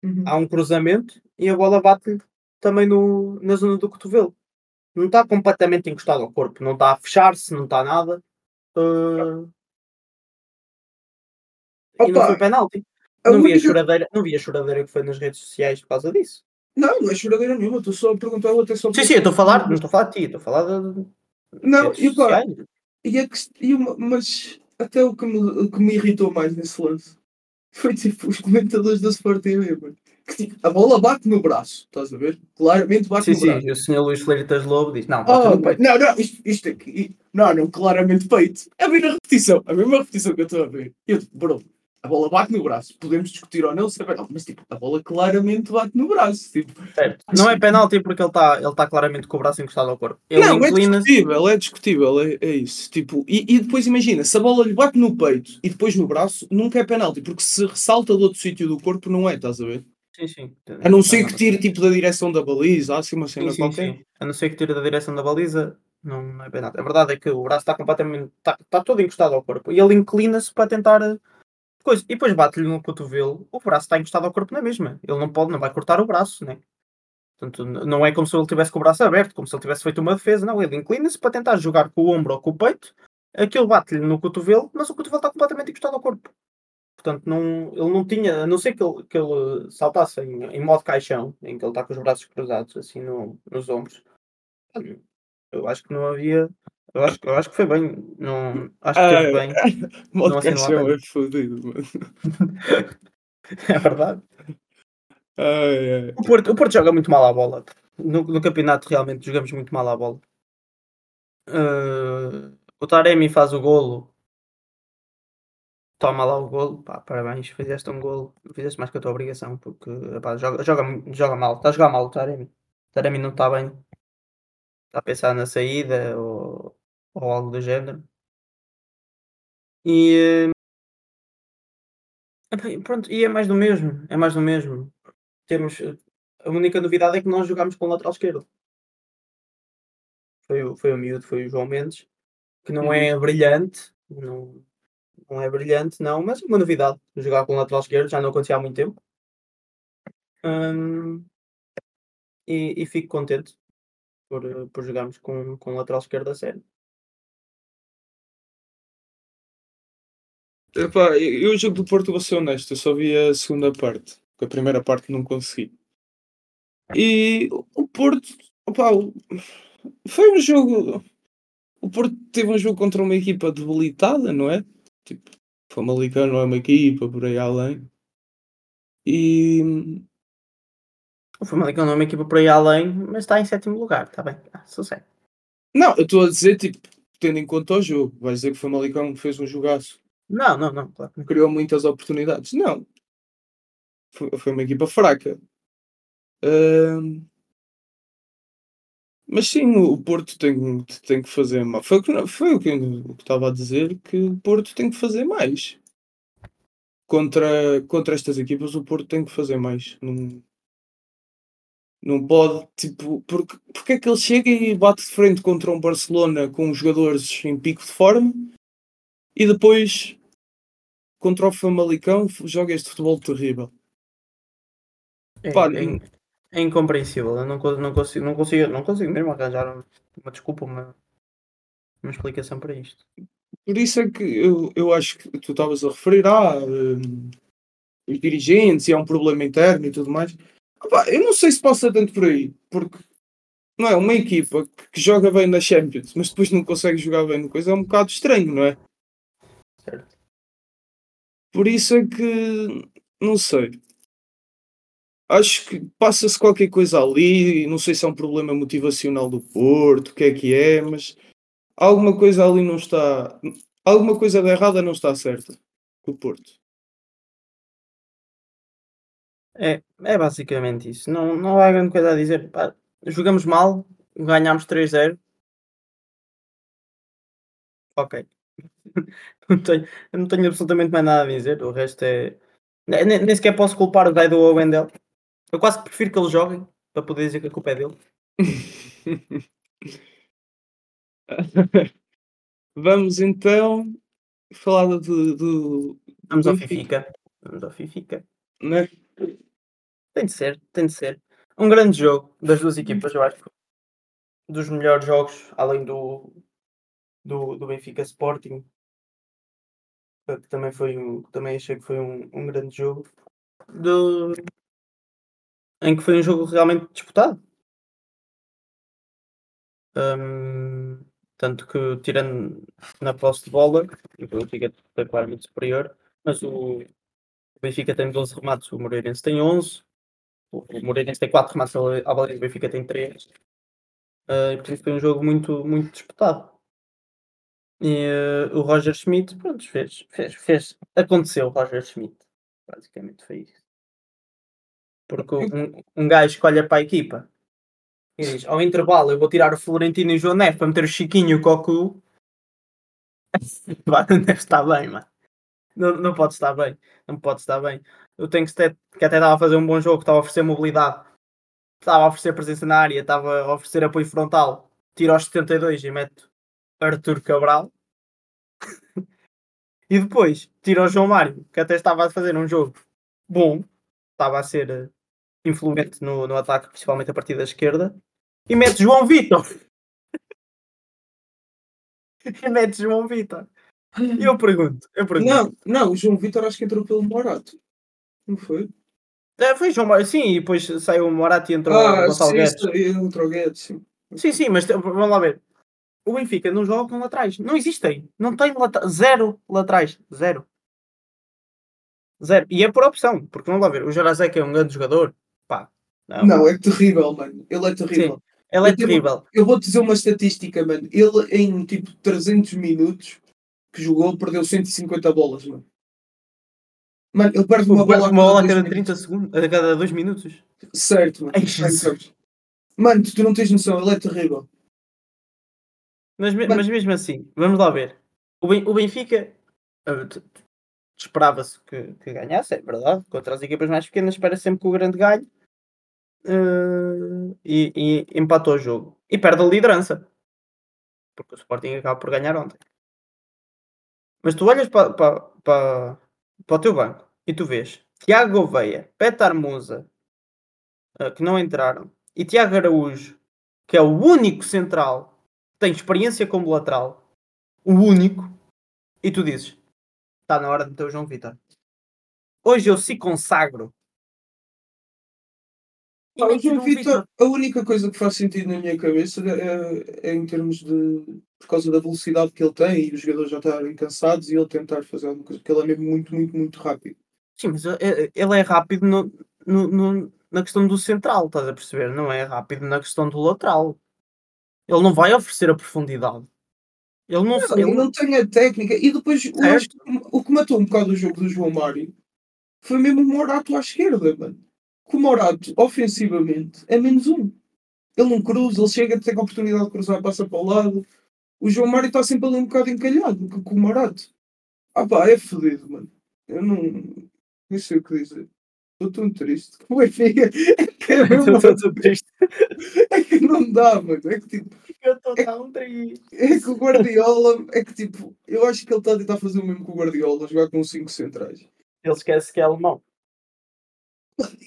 Uhum. Há um cruzamento e a bola bate também no, na zona do cotovelo. Não está completamente encostado ao corpo, não está a fechar-se, não está nada. Uh... E não foi penalti. Não vi, a choradeira, não vi a choradeira que foi nas redes sociais por causa disso. Não, não é choradeira nenhuma, estou só a perguntar até só. Sim, sim, estou a falar, não estou a falar de ti, estou a falar de. Não, e pá, e, a, e uma, mas até o que, me, o que me irritou mais nesse lance foi tipo os comentadores da Sport TV, mano. Que, tipo, a bola bate no braço, estás a ver? Claramente bate sim, no sim, braço. Sim, o senhor Luís Fleitas Lobo diz: Não, oh, no peito. Não, não, isto, isto aqui. Não, não, claramente peito. É a mesma repetição, a mesma repetição que eu estou a ver. Eu, bro, a bola bate no braço. Podemos discutir ou não, saber, não, mas tipo, a bola claramente bate no braço. Tipo, certo. Não é penalti porque ele está ele tá claramente com o braço encostado ao corpo. Ele não, é discutível, é discutível, é, é isso. Tipo, e, e, depois imagina, se a bola lhe bate no peito e depois no braço, nunca é penalti, porque se ressalta do outro sítio do corpo, não é, estás a ver? Sim, sim. A não ser que tire tipo da direção da baliza, assim uma cena sim, sim, qualquer. Sim. A não ser que tire da direção da baliza, não é penalti. A verdade é que o braço está completamente. está, está todo encostado ao corpo e ele inclina-se para tentar E depois bate-lhe no cotovelo, o braço está encostado ao corpo na mesma. Ele não pode, não vai cortar o braço, né? Portanto, não é como se ele tivesse com o braço aberto, como se ele tivesse feito uma defesa, não. Ele inclina-se para tentar jogar com o ombro ou com o peito, aquilo bate-lhe no cotovelo, mas o cotovelo está completamente encostado ao corpo. Portanto, não, ele não tinha, a não ser que ele, que ele saltasse em, em modo caixão, em que ele está com os braços cruzados, assim no, nos ombros, eu acho que não havia eu acho, eu acho que foi bem. Não, acho que ah, teve bem. (laughs) Modo caixão é fodido, mano. (laughs) é verdade. Ai, ai. O, Porto, o Porto joga muito mal à bola. No, no campeonato realmente jogamos muito mal à bola. Uh, o Taremi faz o golo. Toma lá o golo. Pá, parabéns, fizeste um golo. Fizeste mais que a tua obrigação, porque epá, joga, joga, joga mal. Está a jogar mal o Taremi. O Taremi não está bem. Está a pensar na saída ou ou algo do género. E, Pronto, e é mais do mesmo, é mais do mesmo. Temos a única novidade é que nós jogámos com o lateral esquerdo. Foi o, foi o miúdo, foi o João Mendes, que não Uhum. é brilhante, não, não é brilhante, não, mas é uma novidade. Jogar com o lateral esquerdo já não acontecia há muito tempo. Hum, e, e fico contente por, por jogarmos com, com o lateral esquerdo a sério. Epá, eu o jogo do Porto, vou ser honesto, eu só vi a segunda parte, porque a primeira parte não consegui. E o Porto, opá, foi um jogo. O Porto teve um jogo contra uma equipa debilitada, não é? Tipo, o Famalicão não é uma equipa por aí além. E O Famalicão não é uma equipa por aí além, mas está em sétimo lugar, está bem. Ah, sossego. não, eu estou a dizer, tipo, tendo em conta o jogo, vais dizer que o Famalicão fez um jogaço, Não, não, não, claro. não. criou muitas oportunidades. Não, foi, foi uma equipa fraca. Ahm, Mas sim, o Porto tem, tem que fazer mais. Foi, foi o que eu estava a dizer, que o Porto tem que fazer mais. Contra, contra estas equipas, o Porto tem que fazer mais. Não, não pode, tipo, porque, porque é que ele chega e bate de frente contra um Barcelona com jogadores em pico de forma e depois contra o Famalicão joga este futebol terrível. É, Pá, é é incompreensível. Eu não, não, consigo, não, consigo, não consigo mesmo arranjar um- uma desculpa, uma, uma explicação para isto. Por isso é que eu, eu acho que tu estavas a referir a os dirigentes e há um problema interno e tudo mais. Opá, eu não sei se passa tanto por aí, porque não é uma equipa que, que joga bem na Champions, mas depois não consegue jogar bem no coisa, é um bocado estranho, não é? Certo. Por isso é que não sei. Acho que passa-se qualquer coisa ali, não sei se é um problema motivacional do Porto, o que é que é, mas alguma coisa ali não está. Alguma coisa de errada não está certa com o Porto. É, é basicamente isso. Não, não há grande coisa a dizer. Pá, jogamos mal, ganhámos 3-0. Ok. (laughs) Não tenho, eu não tenho absolutamente mais nada a dizer. O resto é. Ne- Nem, nem sequer posso culpar o Guy do Wendell. Eu quase prefiro que eles joguem para poder dizer que a culpa é dele. (laughs) Vamos então falar do, do Vamos ao. Fifica. Vamos ao Fifica. né? Tem de ser, tem de ser. Um grande jogo das duas equipas, eu acho. Dos melhores jogos, além do, do, do Benfica Sporting. Que também foi um, também achei que foi um, um grande jogo. Do, em que foi um jogo realmente disputado. Hum, tanto que, tirando na posse de bola, o Benfica foi claramente superior, mas o, o Benfica tem 12 remates, o Moreirense tem 11, o, o Moreirense tem 4 remates à baliza, o Benfica tem 3. Uh, e por isso foi um jogo muito, muito disputado. E uh, o Roger Schmidt, pronto, fez, fez, fez. Aconteceu o Roger Schmidt. Basicamente foi isso. Porque um, um gajo escolhe para a equipa e diz: ao intervalo eu vou tirar o Florentino e o João Neves para meter o Chiquinho e o Cocu. (laughs) Deve estar bem, mano. Não, não pode estar bem. Não pode estar bem. Eu tenho que, ter, que até estava a fazer um bom jogo, estava a oferecer mobilidade, estava a oferecer presença na área, estava a oferecer apoio frontal. Tira aos 72 e mete Arthur Cabral. (laughs) e depois tira o João Mário, que até estava a fazer um jogo bom, estava a ser uh, influente no, no ataque, principalmente a partir da esquerda, e mete João Vitor. (laughs) e mete João Vitor. E eu pergunto, eu pergunto. Não, não, o João Vitor acho que entrou pelo Morato. Não foi? É, foi João Mário, sim, e depois saiu o Morato e entrou o Ah, Gonçalo sim, Guedes. sim, entrou o Guedes, sim. Sim, sim, mas vamos lá ver. O Benfica não joga com laterais. Não existem. Não tem lata zero laterais. Zero. Zero. E é por opção, porque vamos lá ver. O Jarazek é um grande jogador. Pá. Não. Não, é terrível, mano. Ele é terrível. Sim. Ele é Eu terrível. Eu vou-te dizer uma estatística, mano. Ele, em tipo 300 minutos que jogou, perdeu 150 bolas, mano. Mano, ele perde uma Uma bola, bola, a cada cada dois 30 segundos. A cada 2 minutos. Certo, mano. Certo. Mano, tu não tens noção, ele é terrível. Mas, Mas- mas mesmo assim, vamos lá ver. O, o Benfica. ah, esperava-se que, que ganhasse, é verdade. Contra as equipas mais pequenas, espera sempre que o grande ganhe. Uh, e, e, empatou o jogo. E perde a liderança. Porque o Sporting acaba por ganhar ontem. Mas tu olhas para, o teu banco e tu vês Tiago Gouveia, Petar Musa, uh, que não entraram, e Tiago Araújo, que é o único central tem experiência como lateral, o único, e tu dizes: está na hora de meter o João Vitor. Hoje eu se consagro. Ah, o João Vitor, a única coisa que faz sentido na minha cabeça é, é, em termos de. por causa da velocidade que ele tem e os jogadores já estarem cansados e ele tentar fazer alguma coisa, porque ele é mesmo muito, muito, muito rápido. Sim, mas ele é rápido no, no, no, na questão do central, estás a perceber? Não é rápido na questão do lateral. Ele não vai oferecer a profundidade. Ele não, não, ele não tem a técnica. E depois o, o, que matou um bocado o jogo do João Mário foi mesmo o Morato à esquerda, mano. Que o Morato, ofensivamente, é menos um. Ele não cruza, ele chega a ter a oportunidade de cruzar, passa para o lado. O João Mário está sempre ali um bocado encalhado com, o Morato. Ah pá, é fodido, mano. Eu não, não sei o que dizer. Estou tão triste. (laughs) Como é que é? Estou tão triste. É que não dá, mano. É que tipo. Eu estou é, tão triste. É que o Guardiola. É que tipo. Eu acho que ele está a tentar fazer o mesmo com o Guardiola, jogar com 5 centrais. Ele esquece que é alemão.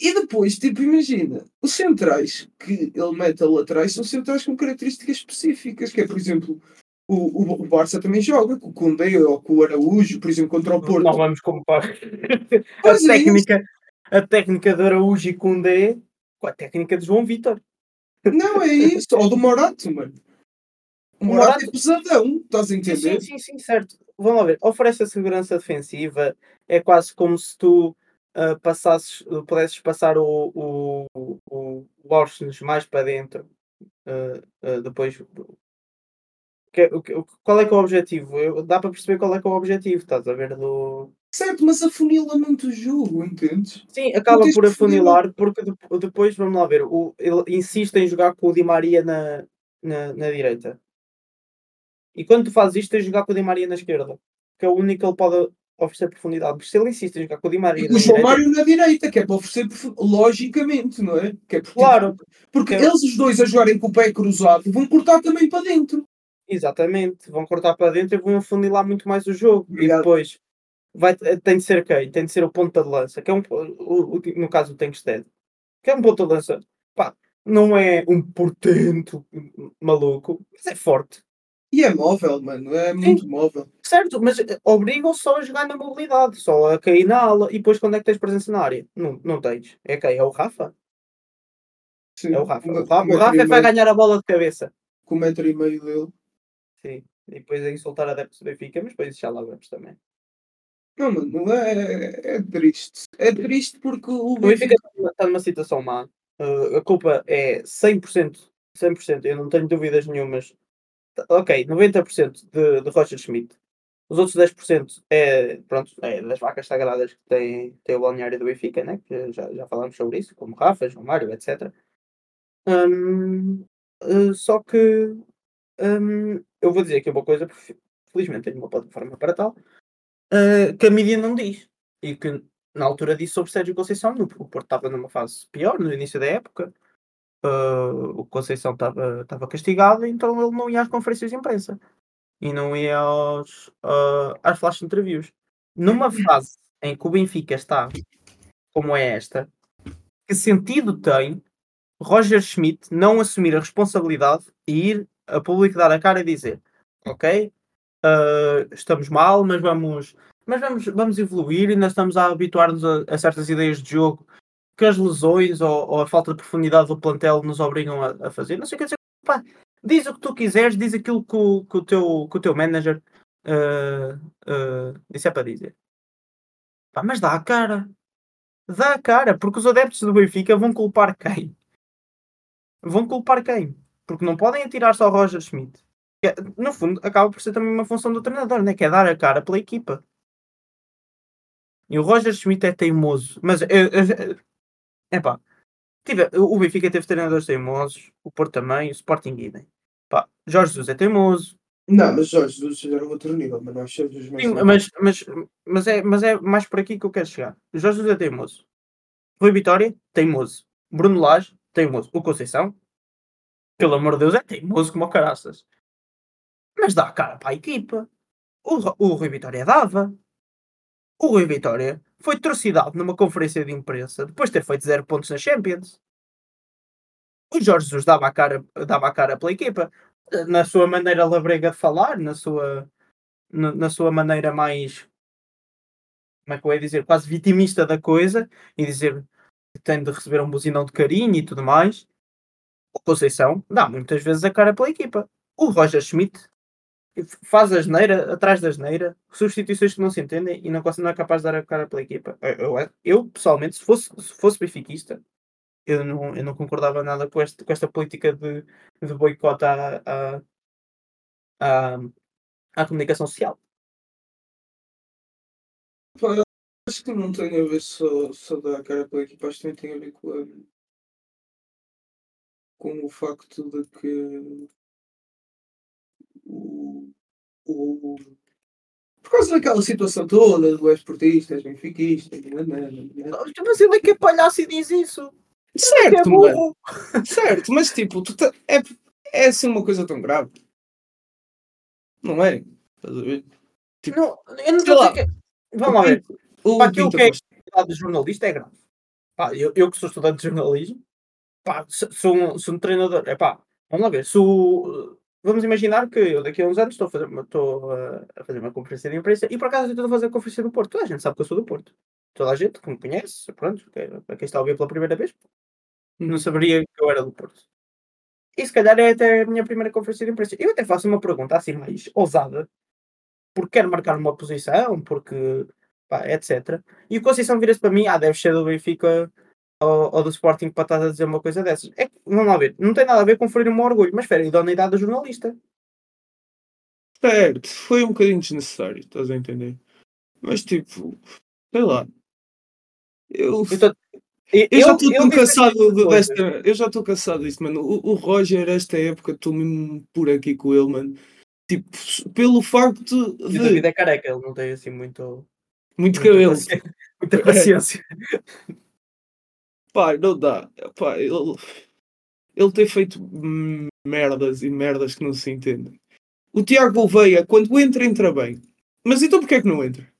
E depois, tipo, imagina, os centrais que ele mete a laterais são centrais com características específicas, que é, por exemplo, o, o, o Barça também joga com o Condé ou com o Araújo, por exemplo, contra o Porto. Não vamos comparar a é técnica, a técnica de Araújo e Condé com a técnica de João Vitor. Não, é isso. Ou do Morato, mano. O Morato, Morato é pesadão, estás a entender? Sim, sim, sim, certo. Vamos lá ver. Oferece a segurança defensiva. É quase como se tu uh, passasses, uh, pudesses passar o, o, o, o mais para dentro. Uh, depois que, o, qual é que é o objetivo? Eu, dá para perceber qual é que é o objetivo, estás a ver do. Certo, mas afunila muito o jogo, entendes? Sim, acaba por afunilar, porque depois, vamos lá ver, o, ele insiste em jogar com o Di Maria na, na, na direita. E quando tu fazes isto, tens de jogar com o Di Maria na esquerda, que é o único que ele pode oferecer profundidade. Porque se ele insiste em jogar com o Di Maria. E o João Mário na direita, que é para oferecer logicamente, não é? Que é porque, claro. Porque é... eles os dois a jogarem com o pé cruzado vão cortar também para dentro. Exatamente, vão cortar para dentro e vão afunilar muito mais o jogo. Obrigado. E depois vai, tem de ser quem? Tem de ser o ponta de lança, que é um, o, o, no caso o Tankstead, que é um ponta de lança, pá, não é um portento maluco, mas é forte. E é móvel, mano, é muito Sim. móvel. Certo, mas eh, obrigam só a jogar na mobilidade, só a cair na ala. E depois quando é que tens presença na área? Não, não tens. É quem? É o Rafa? Sim. É o Rafa. O Rafa, o Rafa é vai ganhar a bola de cabeça. Com um metro e meio dele. Sim. E depois aí soltar adeptos do Benfica, mas depois já lá vamos também. Não, mano, é, é triste. É triste porque o Benfica está numa situação má. Uh, a culpa é 100%, 100%, eu não tenho dúvidas nenhumas. Ok, 90% de, de Roger Schmidt. Os outros 10% é, pronto, é das vacas sagradas que tem, tem o balneário do Benfica, né? que já, já falámos sobre isso, como Rafa, João Mário, etc. Um, uh, só que um, eu vou dizer aqui uma coisa, porque felizmente tenho uma plataforma para tal, uh, que a mídia não diz. E que na altura disse sobre Sérgio Conceição, o Porto estava numa fase pior, no início da época. Uh, o Conceição estava castigado, então ele não ia às conferências de imprensa e não ia aos, uh, às flash interviews. Numa fase em que o Benfica está como é esta, que sentido tem Roger Schmidt não assumir a responsabilidade e ir a público dar a cara e dizer ok, uh, estamos mal, mas vamos, mas vamos, vamos evoluir nós estamos a habituar-nos a, a, certas ideias de jogo que as lesões ou, ou, a falta de profundidade do plantel nos obrigam a, a fazer. Não sei o que dizer. Pá, diz o que tu quiseres, diz aquilo que o, que o, teu, que o teu manager uh, uh, disse é para dizer. Pá, mas dá a cara. Dá a cara, porque os adeptos do Benfica vão culpar quem? Vão culpar quem? Porque não podem atirar só Roger Schmidt. É, no fundo, acaba por ser também uma função do treinador, né? que é dar a cara pela equipa. E o Roger Schmidt é teimoso. Mas, é pá, tive, o Benfica teve treinadores teimosos, o Porto também, o Sporting idem. Pá, Jorge Jesus é teimoso, Não, mas Jorge Jesus já era outro nível, mas nós somos os mais. Sim, mas, mas, mas, é, mas é mais por aqui que eu quero chegar. Jorge Jesus é teimoso. Rui Vitória, teimoso. Bruno Lage, teimoso. O Conceição, pelo amor de Deus, é teimoso como o caraças. Mas dá cara para a equipa. O, o Rui Vitória dava. O Rui Vitória foi torcidado numa conferência de imprensa depois de ter feito zero pontos na Champions. O Jorge Jesus dava a cara, dava a cara pela equipa. Na sua maneira labrega de falar, na sua, na, na sua maneira mais como é que eu ia dizer, quase vitimista da coisa e dizer que tem de receber um buzinão de carinho e tudo mais. O Conceição dá muitas vezes a cara pela equipa. O Roger Schmidt faz a geneira atrás da geneira, substituições que não se entendem e não, não é capaz de dar a cara pela equipa. Eu, eu, eu, pessoalmente, se fosse, se fosse benfiquista, eu não, eu não concordava nada com, este, com esta política de, de boicote à, à, à, à comunicação social. Acho que não tem a ver só, só da cara pela equipa, acho que também tem a ver com, a- com o facto de que o, o, por causa daquela situação toda do esportista, és benfiquista, nananana, nananana. Mas ele é que é palhaço e diz isso. É certo, mano, burro. (laughs) certo, mas tipo, tu tá- é, é assim uma coisa tão grave, não é? Estás a ver? Não, eu não estou a lá. que... Vamos lá ver. O Pá, aquilo que é atividade de jornalista é grave. Pá, eu, eu que sou estudante de jornalismo, pá, sou, um, sou um treinador. É pá, vamos lá ver. O- vamos imaginar que eu daqui a uns anos estou a fazer uma, estou a, fazer uma conferência de imprensa e por acaso estou a fazer a conferência do Porto. Toda a gente sabe que eu sou do Porto. Toda a gente que me conhece, pronto, para quem está a ouvir pela primeira vez, não saberia que eu era do Porto. E se calhar é até a minha primeira conferência de imprensa. Eu até faço uma pergunta assim mais ousada, porque quero marcar uma posição, porque pá, etc. E o Conceição vira-se para mim, ah, deve ser do Benfica ou, ou do Sporting para estás a dizer uma coisa dessas. É que, vamos lá ver, não tem nada a ver com ferir o meu orgulho, mas espera, idoneidade do jornalista. Certo, foi um bocadinho desnecessário, estás a entender? Mas tipo, sei lá. Eu, Então, e- eu já estou cansado de- desta. Eu já estou cansado disto, mano. O, o Roger, esta época, estou mesmo por aqui com ele, mano. Tipo, pelo facto E o David de é careca, ele não tem assim muito, muito cabelo. (laughs) muita paciência. Pá, não dá. Pá, ele, ele tem feito merdas e merdas que não se entendem. O Tiago Gouveia, quando entra, entra bem. Mas então porquê é que não entra?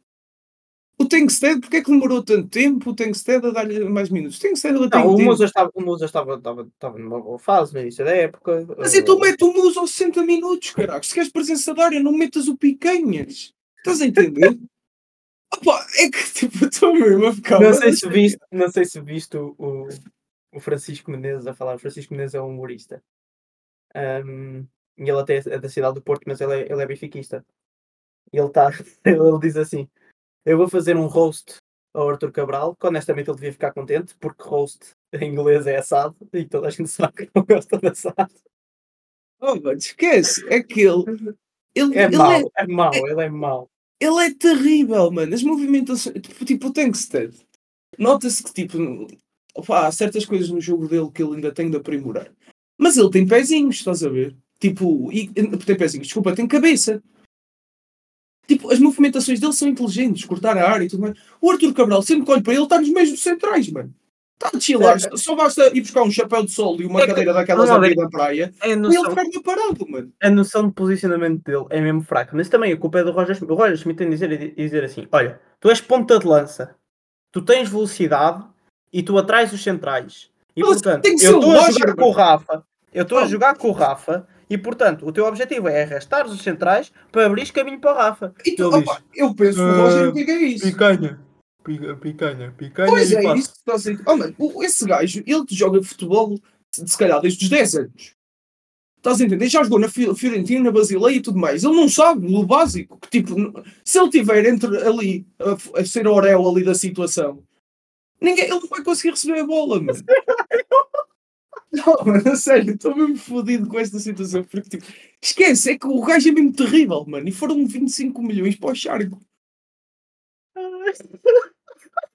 O Tankstead, porquê é que demorou tanto tempo o Tankstead a dar-lhe mais minutos? O Tankstead ele tem Não, o tempo. Musa estava, o Musa estava, estava, estava numa boa fase no início da época. Mas então mete o Musa aos 60 minutos, caralho. Se queres presença de área, não metas o Picanhas. Estás a entender? (laughs) Opa, é que tipo, estou mesmo a ficar. não sei se viste, não sei se viste o, o, o Francisco Menezes a falar. O Francisco Menezes é um humorista. Ahm, e ele até é da cidade do Porto, mas ele é, ele é benfiquista. E ele, tá, (laughs) ele diz assim: Eu vou fazer um roast ao Arthur Cabral, que honestamente ele devia ficar contente, porque roast em inglês é assado, e toda a gente (laughs) sabe que não gosta de assado. Oh, mano, esquece. É que ele. Ele É ele mau, é, é mau, ele é mau. Ele é terrível, mano. As movimentações. Tipo, tipo o Tankstead. Nota-se que, tipo, opa, há certas coisas no jogo dele que ele ainda tem de aprimorar. Mas ele tem pezinhos, estás a ver? Tipo, e, tem pezinhos, desculpa, tem cabeça. Tipo, as movimentações dele são inteligentes, cortar a área e tudo mais. O Arthur Cabral, sempre que olho para ele, está nos meios centrais, mano. Está. É. Só basta ir buscar um chapéu de sol e uma É que- cadeira daquelas ali ver. da praia É a e ele noção, ficar parado, mano. a noção de posicionamento dele é mesmo fraca. Mas também a culpa é do Roger Schmidt. O Roger Schmidt tem de dizer, dizer assim: olha, tu és ponta de lança, tu tens velocidade e tu atrás os centrais. E Mas portanto, tem que eu estou a jogar com o Rafa, eu estou a jogar com o Rafa e portanto o teu objetivo é arrastar os centrais para abrir caminho para o Rafa. E tu, opa, eu penso que o Roger não diga isso. Picanha, picanha, picanha, picanha. Pois é, isso está a dizer. Oh, mano, esse gajo, ele joga futebol, se, calhar desde os 10 anos. Estás a entender? Já jogou na Fi- Fiorentina, na Basileia e tudo mais. Ele não sabe o básico. Que, tipo, se ele estiver entre ali, a, a ser Orel ali da situação, ninguém, ele não vai conseguir receber a bola, mano. (laughs) Não, mano, a sério, estou mesmo fodido com esta situação. Porque, tipo, esquece, é que o gajo é mesmo terrível, mano. E foram 25 milhões para o Charco. (laughs)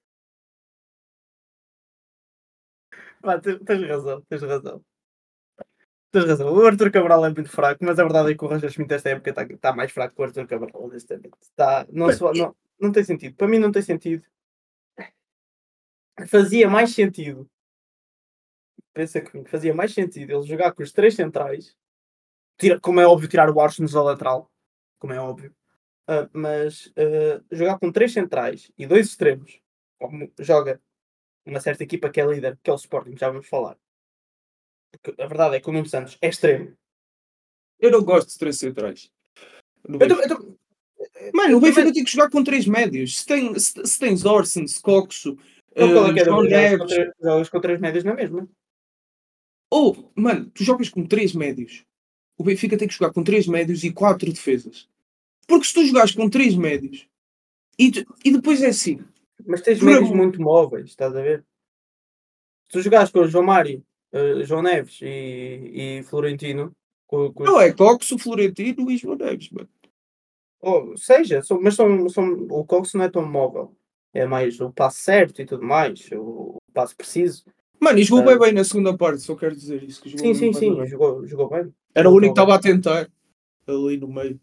Te- tens razão, tens razão. Tens razão. O Arthur Cabral é muito fraco, mas a verdade é que o Roger Schmidt esta época está tá mais fraco que o Arthur Cabral, honestamente. Tá, não, se, não, não tem sentido. Para mim não tem sentido. Fazia mais sentido. Pensa comigo, fazia mais sentido ele jogar com os três centrais, tira, como é óbvio, tirar o Arsenal da lateral, como é óbvio, uh, mas uh, jogar com três centrais e dois extremos, como joga uma certa equipa que é líder, que é o Sporting, já vamos falar. Porque a verdade é que o Nuno Santos é extremo. Eu não gosto de três centrais. Mano, o Benfica tem que jogar com três médios. Se, tem, se, se tens Orson, Coxo, então, é é João Neves... Jogas com três médios na mesma. Ou, oh, mano, tu jogas com três médios. O Benfica tem que jogar com três médios e quatro defesas. Porque se tu jogares com três médios e, e depois é assim. Mas tens médios muito móveis, estás a ver? Se tu jogares com o João Mário, uh, João Neves e, e Florentino. Com, com não, é Coxo, Florentino e João Neves, mano. Oh, seja, são, mas são, são, o Coxo não é tão móvel. É mais o passo certo e tudo mais, o, o passo preciso. Mano, e jogou bem bem na segunda parte, só quero dizer isso. Que sim, sim, sim, jogou, jogou bem. Era o único que estava a tentar ali no meio.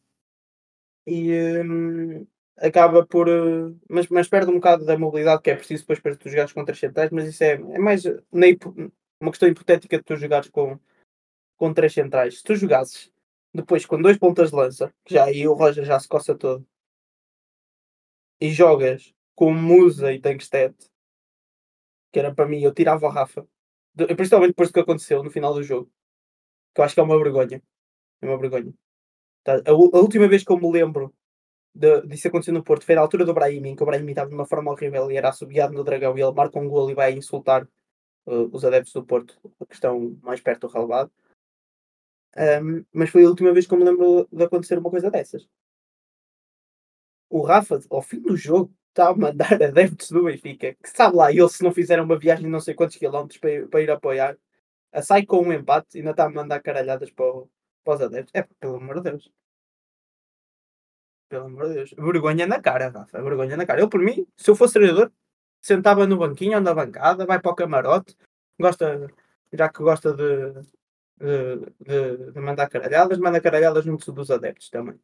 E hum, acaba por. Uh, mas, mas perde um bocado da mobilidade que é preciso depois para tu jogares com três centrais, mas isso é, é mais na, uma questão hipotética de tu jogares com, com três centrais. Se tu jogasses depois com dois pontas de lança, que já aí o Roger já se coça todo, e jogas com Musa e Tankstead, que era para mim, eu tirava o Rafa, principalmente depois do que aconteceu no final do jogo, que eu acho que é uma vergonha. É uma vergonha. Tá, a, a, última vez que eu me lembro de, disso acontecer no Porto foi na altura do Brahim, em que o Brahim estava de uma forma horrível e era assobiado no Dragão e ele marca um gol e vai insultar uh, os adeptos do Porto, que estão mais perto do relevado. Um, mas foi a última vez que eu me lembro de acontecer uma coisa dessas. O Rafa, ao fim do jogo, está a mandar (laughs) adeptos do Benfica, que sabe lá, ele se não fizeram uma viagem de não sei quantos quilómetros para ir, para ir apoiar, a sai com um empate e ainda está a mandar caralhadas para, o, para os adeptos. É, pelo amor de Deus. Pelo amor de Deus. Vergonha na cara, Rafa. Vergonha na cara. Eu, por mim, se eu fosse treinador, sentava no banquinho ou na bancada, vai para o camarote, gosta, já que gosta de, de, de, de mandar caralhadas, manda caralhadas junto dos adeptos também.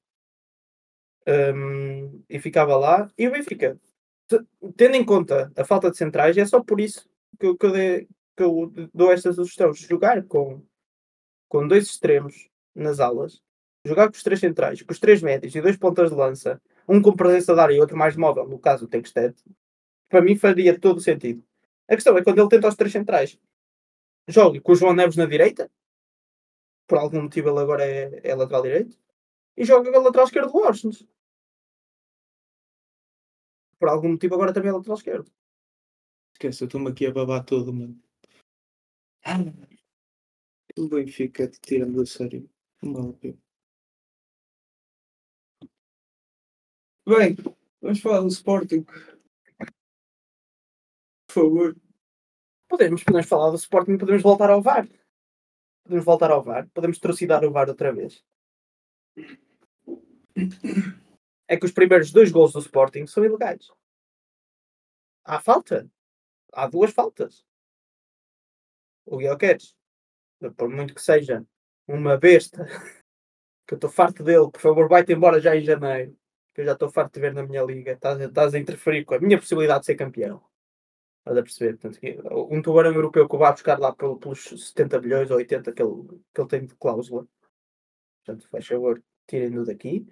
Um, e ficava lá. E o Benfica, tendo em conta a falta de centrais, é só por isso que, eu, que, eu, dei, que eu dou esta sugestão: jogar com, com dois extremos nas alas, jogar com os três centrais, com os três médios e dois pontas de lança, um com presença de área e outro mais móvel, no caso o Texted, para mim faria todo sentido. A questão é quando ele tenta os três centrais, jogue com o João Neves na direita, por algum motivo ele agora é, é lateral direito, e joga a lateral esquerdo do Washington. Por algum motivo agora também é lateral esquerdo. Esquece, eu estou-me aqui a babar todo, mano. O Benfica tirando a sério. Bem, vamos falar do Sporting. Por favor. Podemos, podemos falar do Sporting, podemos voltar ao VAR. Podemos voltar ao VAR. Podemos trucidar o VAR outra vez é que os primeiros dois gols do Sporting são ilegais. Há falta. Há duas faltas. O Guilherme, por muito que seja uma besta, que eu estou farto dele, por favor, vai-te embora já em janeiro, que eu já estou farto de ver na minha liga. Estás, a interferir com a minha possibilidade de ser campeão. Estás a perceber? Portanto, um tubarão europeu que vai buscar lá pelos 70 milhões ou 80 que ele, que ele tem de cláusula. Portanto, faz favor, tirem-no daqui.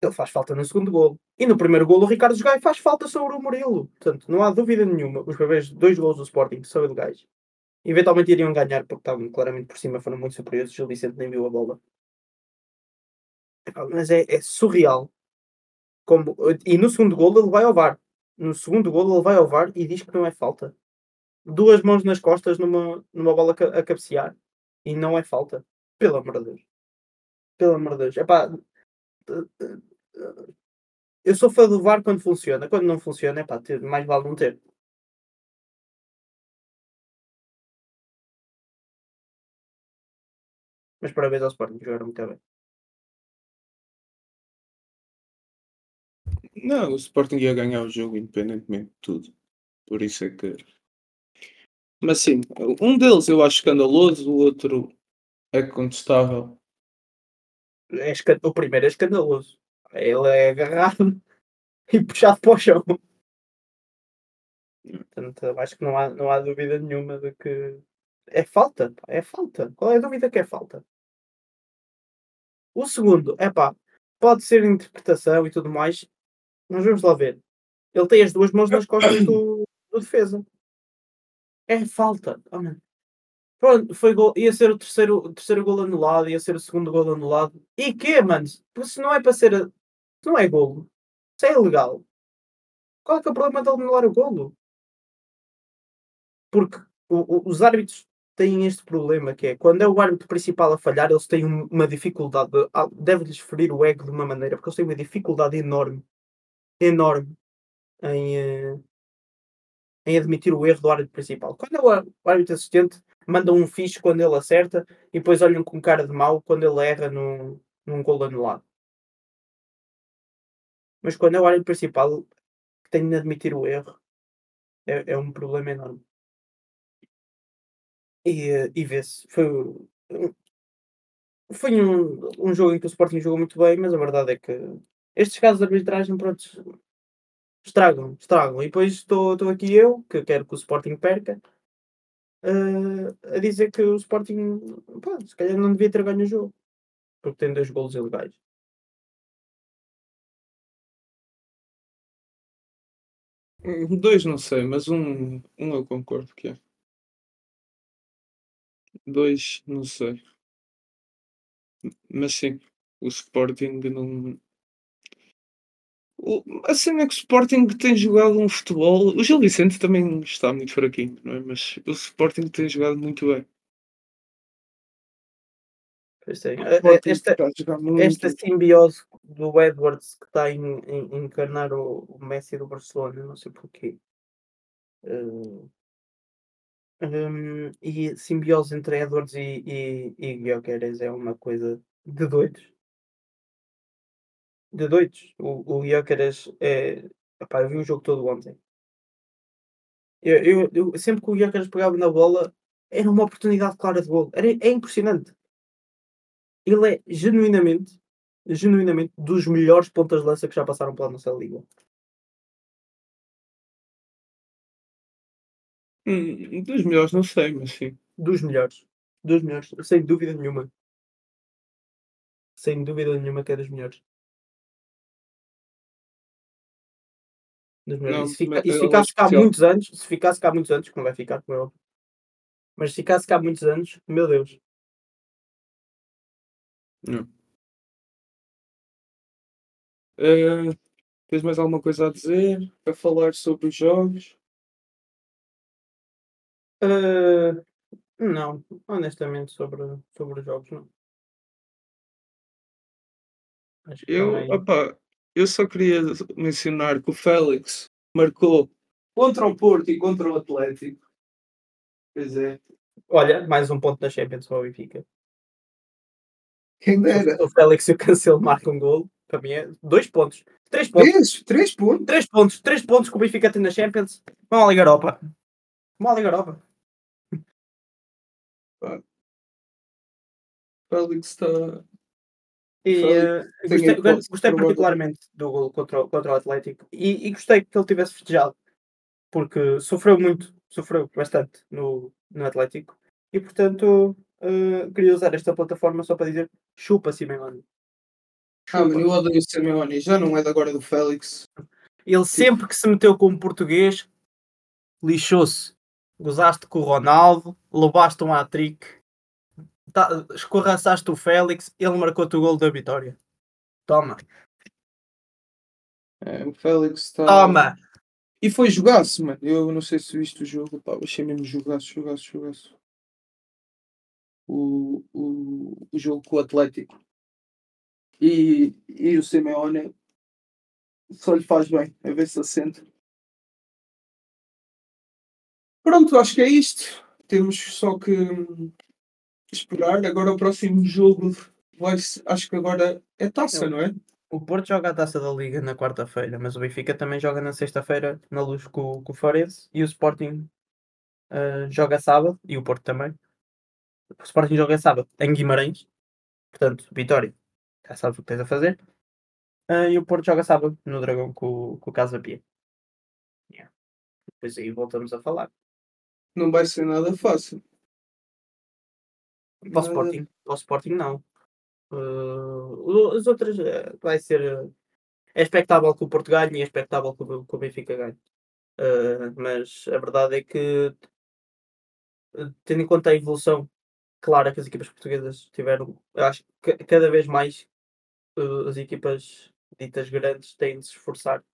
Ele faz falta no segundo golo. E no primeiro golo o Ricardo Jogai faz falta sobre o Murilo. Portanto, não há dúvida nenhuma. Os primeiros dois golos do Sporting são ilegais. Eventualmente iriam ganhar porque estavam claramente por cima, foram muito superiores. O Gil Vicente nem viu a bola. Mas é, é surreal. Como... E no segundo golo ele vai ao VAR. No segundo golo ele vai ao VAR e diz que não é falta. Duas mãos nas costas numa, numa bola a cabecear. E não é falta. Pelo amor de Deus. Pelo amor de Deus. Epá, eu sou fã do VAR quando funciona. Quando não funciona, é pá, mais vale não ter. Mas parabéns ao Sporting, jogaram muito bem. Não, o Sporting ia ganhar o jogo independentemente de tudo. Por isso é que. Mas sim, um deles eu acho escandaloso, o outro É contestável. É esca- O primeiro é escandaloso. Ele é agarrado (laughs) e puxado para o chão. Portanto, eu acho que não há, não há dúvida nenhuma de que é falta. É falta. Qual é a dúvida que é falta? O segundo, é pá, pode ser interpretação e tudo mais, mas vamos lá ver. Ele tem as duas mãos nas costas do, do defesa. É falta. Oh. Pronto, foi gol, ia ser o terceiro, o terceiro gol anulado, ia ser o segundo gol anulado. E quê, mano? Porque Se não é para ser. Se não é golo, se é ilegal, qual é que é o problema de anular o golo? Porque o- o- os árbitros têm este problema que é quando é o árbitro principal a falhar, eles têm um- uma dificuldade, ah, deve-lhes ferir o ego de uma maneira, porque eles têm uma dificuldade enorme, enorme em, eh, em admitir o erro do árbitro principal. Quando é o árbitro assistente, mandam um fixe quando ele acerta e depois olham com cara de mau quando ele erra num, num gol anulado. Mas quando é o árbitro principal que tem de admitir o erro, é, é um problema enorme. E, e vê-se. Foi, foi um, um jogo em que o Sporting jogou muito bem, mas a verdade é que estes casos de arbitragem, pronto, estragam, estragam. E depois estou aqui eu, que quero que o Sporting perca, eh, a dizer que o Sporting, pá, se calhar não devia ter ganho o jogo, porque tem dois golos ilegais. Dois não sei, mas um, um eu concordo que é. Dois, não sei. Mas sim, o Sporting não. O, a cena é que o Sporting tem jogado um futebol. O Gil Vicente também está muito fraquinho, não é? Mas o Sporting tem jogado muito bem. Eh, eh, esta, esta simbiose do Edwards que está a en- en- encarnar o, o Messi do Barcelona, não sei porquê. Eh, hum, e simbiose entre Edwards e, e, e é uma coisa de doidos. De doidos. O, o é. Epá, eu vi o jogo todo ontem. Eu, eu- eu- sempre que o Gyökeres pegava na bola, era uma oportunidade clara de gol. Era, é impressionante. Ele é genuinamente, genuinamente dos melhores pontas de lança que já passaram pela nossa liga. Hum, dos melhores, não sei, mas sim. Dos melhores. Dos melhores. Sem dúvida nenhuma. Sem dúvida nenhuma que é dos melhores. Dos melhores. Não, E se, fica- e se ele é ficasse cá há muitos anos, se ficasse cá há muitos anos, que não vai ficar, como é óbvio. Mas se ficasse cá há muitos anos, meu Deus. Eh, tens mais alguma coisa a dizer? A falar sobre os jogos? Ah, não, honestamente, sobre, sobre os jogos, não. Acho que Eu, não é. opá, eu só queria mencionar que o Félix marcou contra o Porto e contra o Atlético. Pois é. Olha, mais um ponto da Champions para o Benfica. Quem dera. O Félix e o Cancelo marcam um gol. Para mim é dois pontos. Três pontos. Três, três pontos. Três pontos. Três pontos que o Benfica tem na Champions. Vão à Liga Europa. Vão à Liga Europa. Félix está. E tem gostei, gostei particularmente do gol contra, o- contra o Atlético. E, e gostei que ele tivesse festejado. Porque sofreu muito. Sofreu bastante no, no Atlético. E portanto eh, queria usar esta plataforma só para dizer chupa Simeone. Ah, mano, Chupa. eu odeio o Simeone. Já não é de agora do Félix. Ele sempre que se meteu como português, lixou-se. Gozaste com o Ronaldo, levaste um hat-trick, tá, escorraçaste o Félix, ele marcou-te o gol da vitória. Toma, É, o Félix está. toma! E foi jogaço, mano. Eu não sei se viste o jogo. Pá, achei mesmo jogaço, jogaço, jogaço. O, o, o jogo com o Atlético. E, e o Simeone só lhe faz bem. A ver se assenta. Pronto, acho que é isto. Temos só que esperar. Agora o próximo jogo vai acho que agora é taça, não é? O Porto joga a taça da Liga na quarta-feira, mas o Benfica também joga na sexta-feira na luz com, com o Farense e o Sporting ah, joga sábado e o Porto também. o Sporting joga sábado em Guimarães, portanto, Vitória, já sabes o que tens a fazer. Uh, e o Porto joga sábado no Dragão com, com o Casa Pia. Yeah. Depois aí voltamos a falar. Não vai ser nada fácil. Para o Sporting, para o Sporting não. Uh, as outras uh, vai ser. Uh, é expectável que o Porto ganhe e é expectável que o, que o Benfica ganhe. mas a verdade é que, tendo em conta a evolução clara que as equipas portuguesas tiveram, eu acho que cada vez mais as equipas ditas grandes têm de se esforçar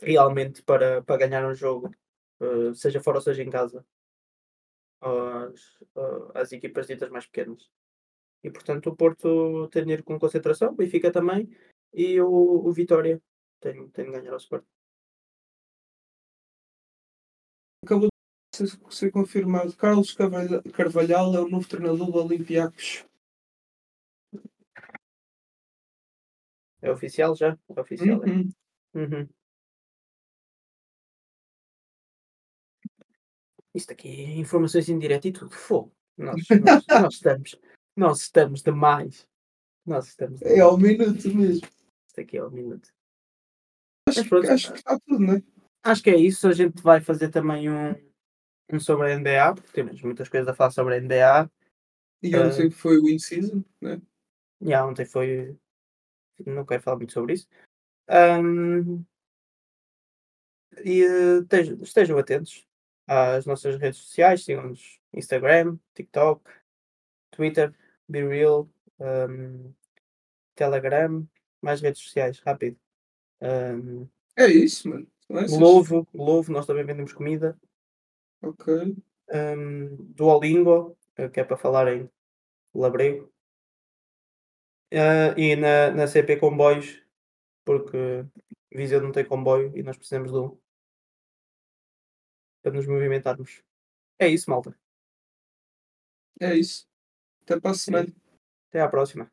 realmente para, para ganhar um jogo, seja fora ou seja em casa, às, às equipas ditas mais pequenas. E portanto o Porto tem de ir com concentração, o Benfica também, e o, o Vitória tem, tem de ganhar ao Sport. Acabou de ser, confirmado. Carlos Carvalhal é o novo treinador do Olympiacos. É oficial já? É oficial. É. Uhum. Isto aqui é informações em direto e tudo. Fogo. Nós, (laughs) nós, nós estamos. Nós estamos demais. Nós estamos É ao minuto mesmo. Isto aqui é ao minuto. Acho, que, acho que está tudo, não é? Acho que é isso. A gente vai fazer também um, um sobre a NBA, porque temos muitas coisas a falar sobre a NBA. E ontem uh, foi o in-season, né? E ontem foi. Não quero falar muito sobre isso. Um, e uh, estejam, estejam atentos às nossas redes sociais, sigam-nos Instagram, TikTok, Twitter, BeReal, um, Telegram, mais redes sociais, rápido. Um, é isso, mano. Louvo, Louvo, nós também vendemos comida. Ok. Um, Duolingo, eh, que é para falar em labrego. Uh, e na, na CP Comboios, porque Viseu não tem comboio e nós precisamos de um para nos movimentarmos. É isso, malta. É isso. Até para a semana. Até à próxima.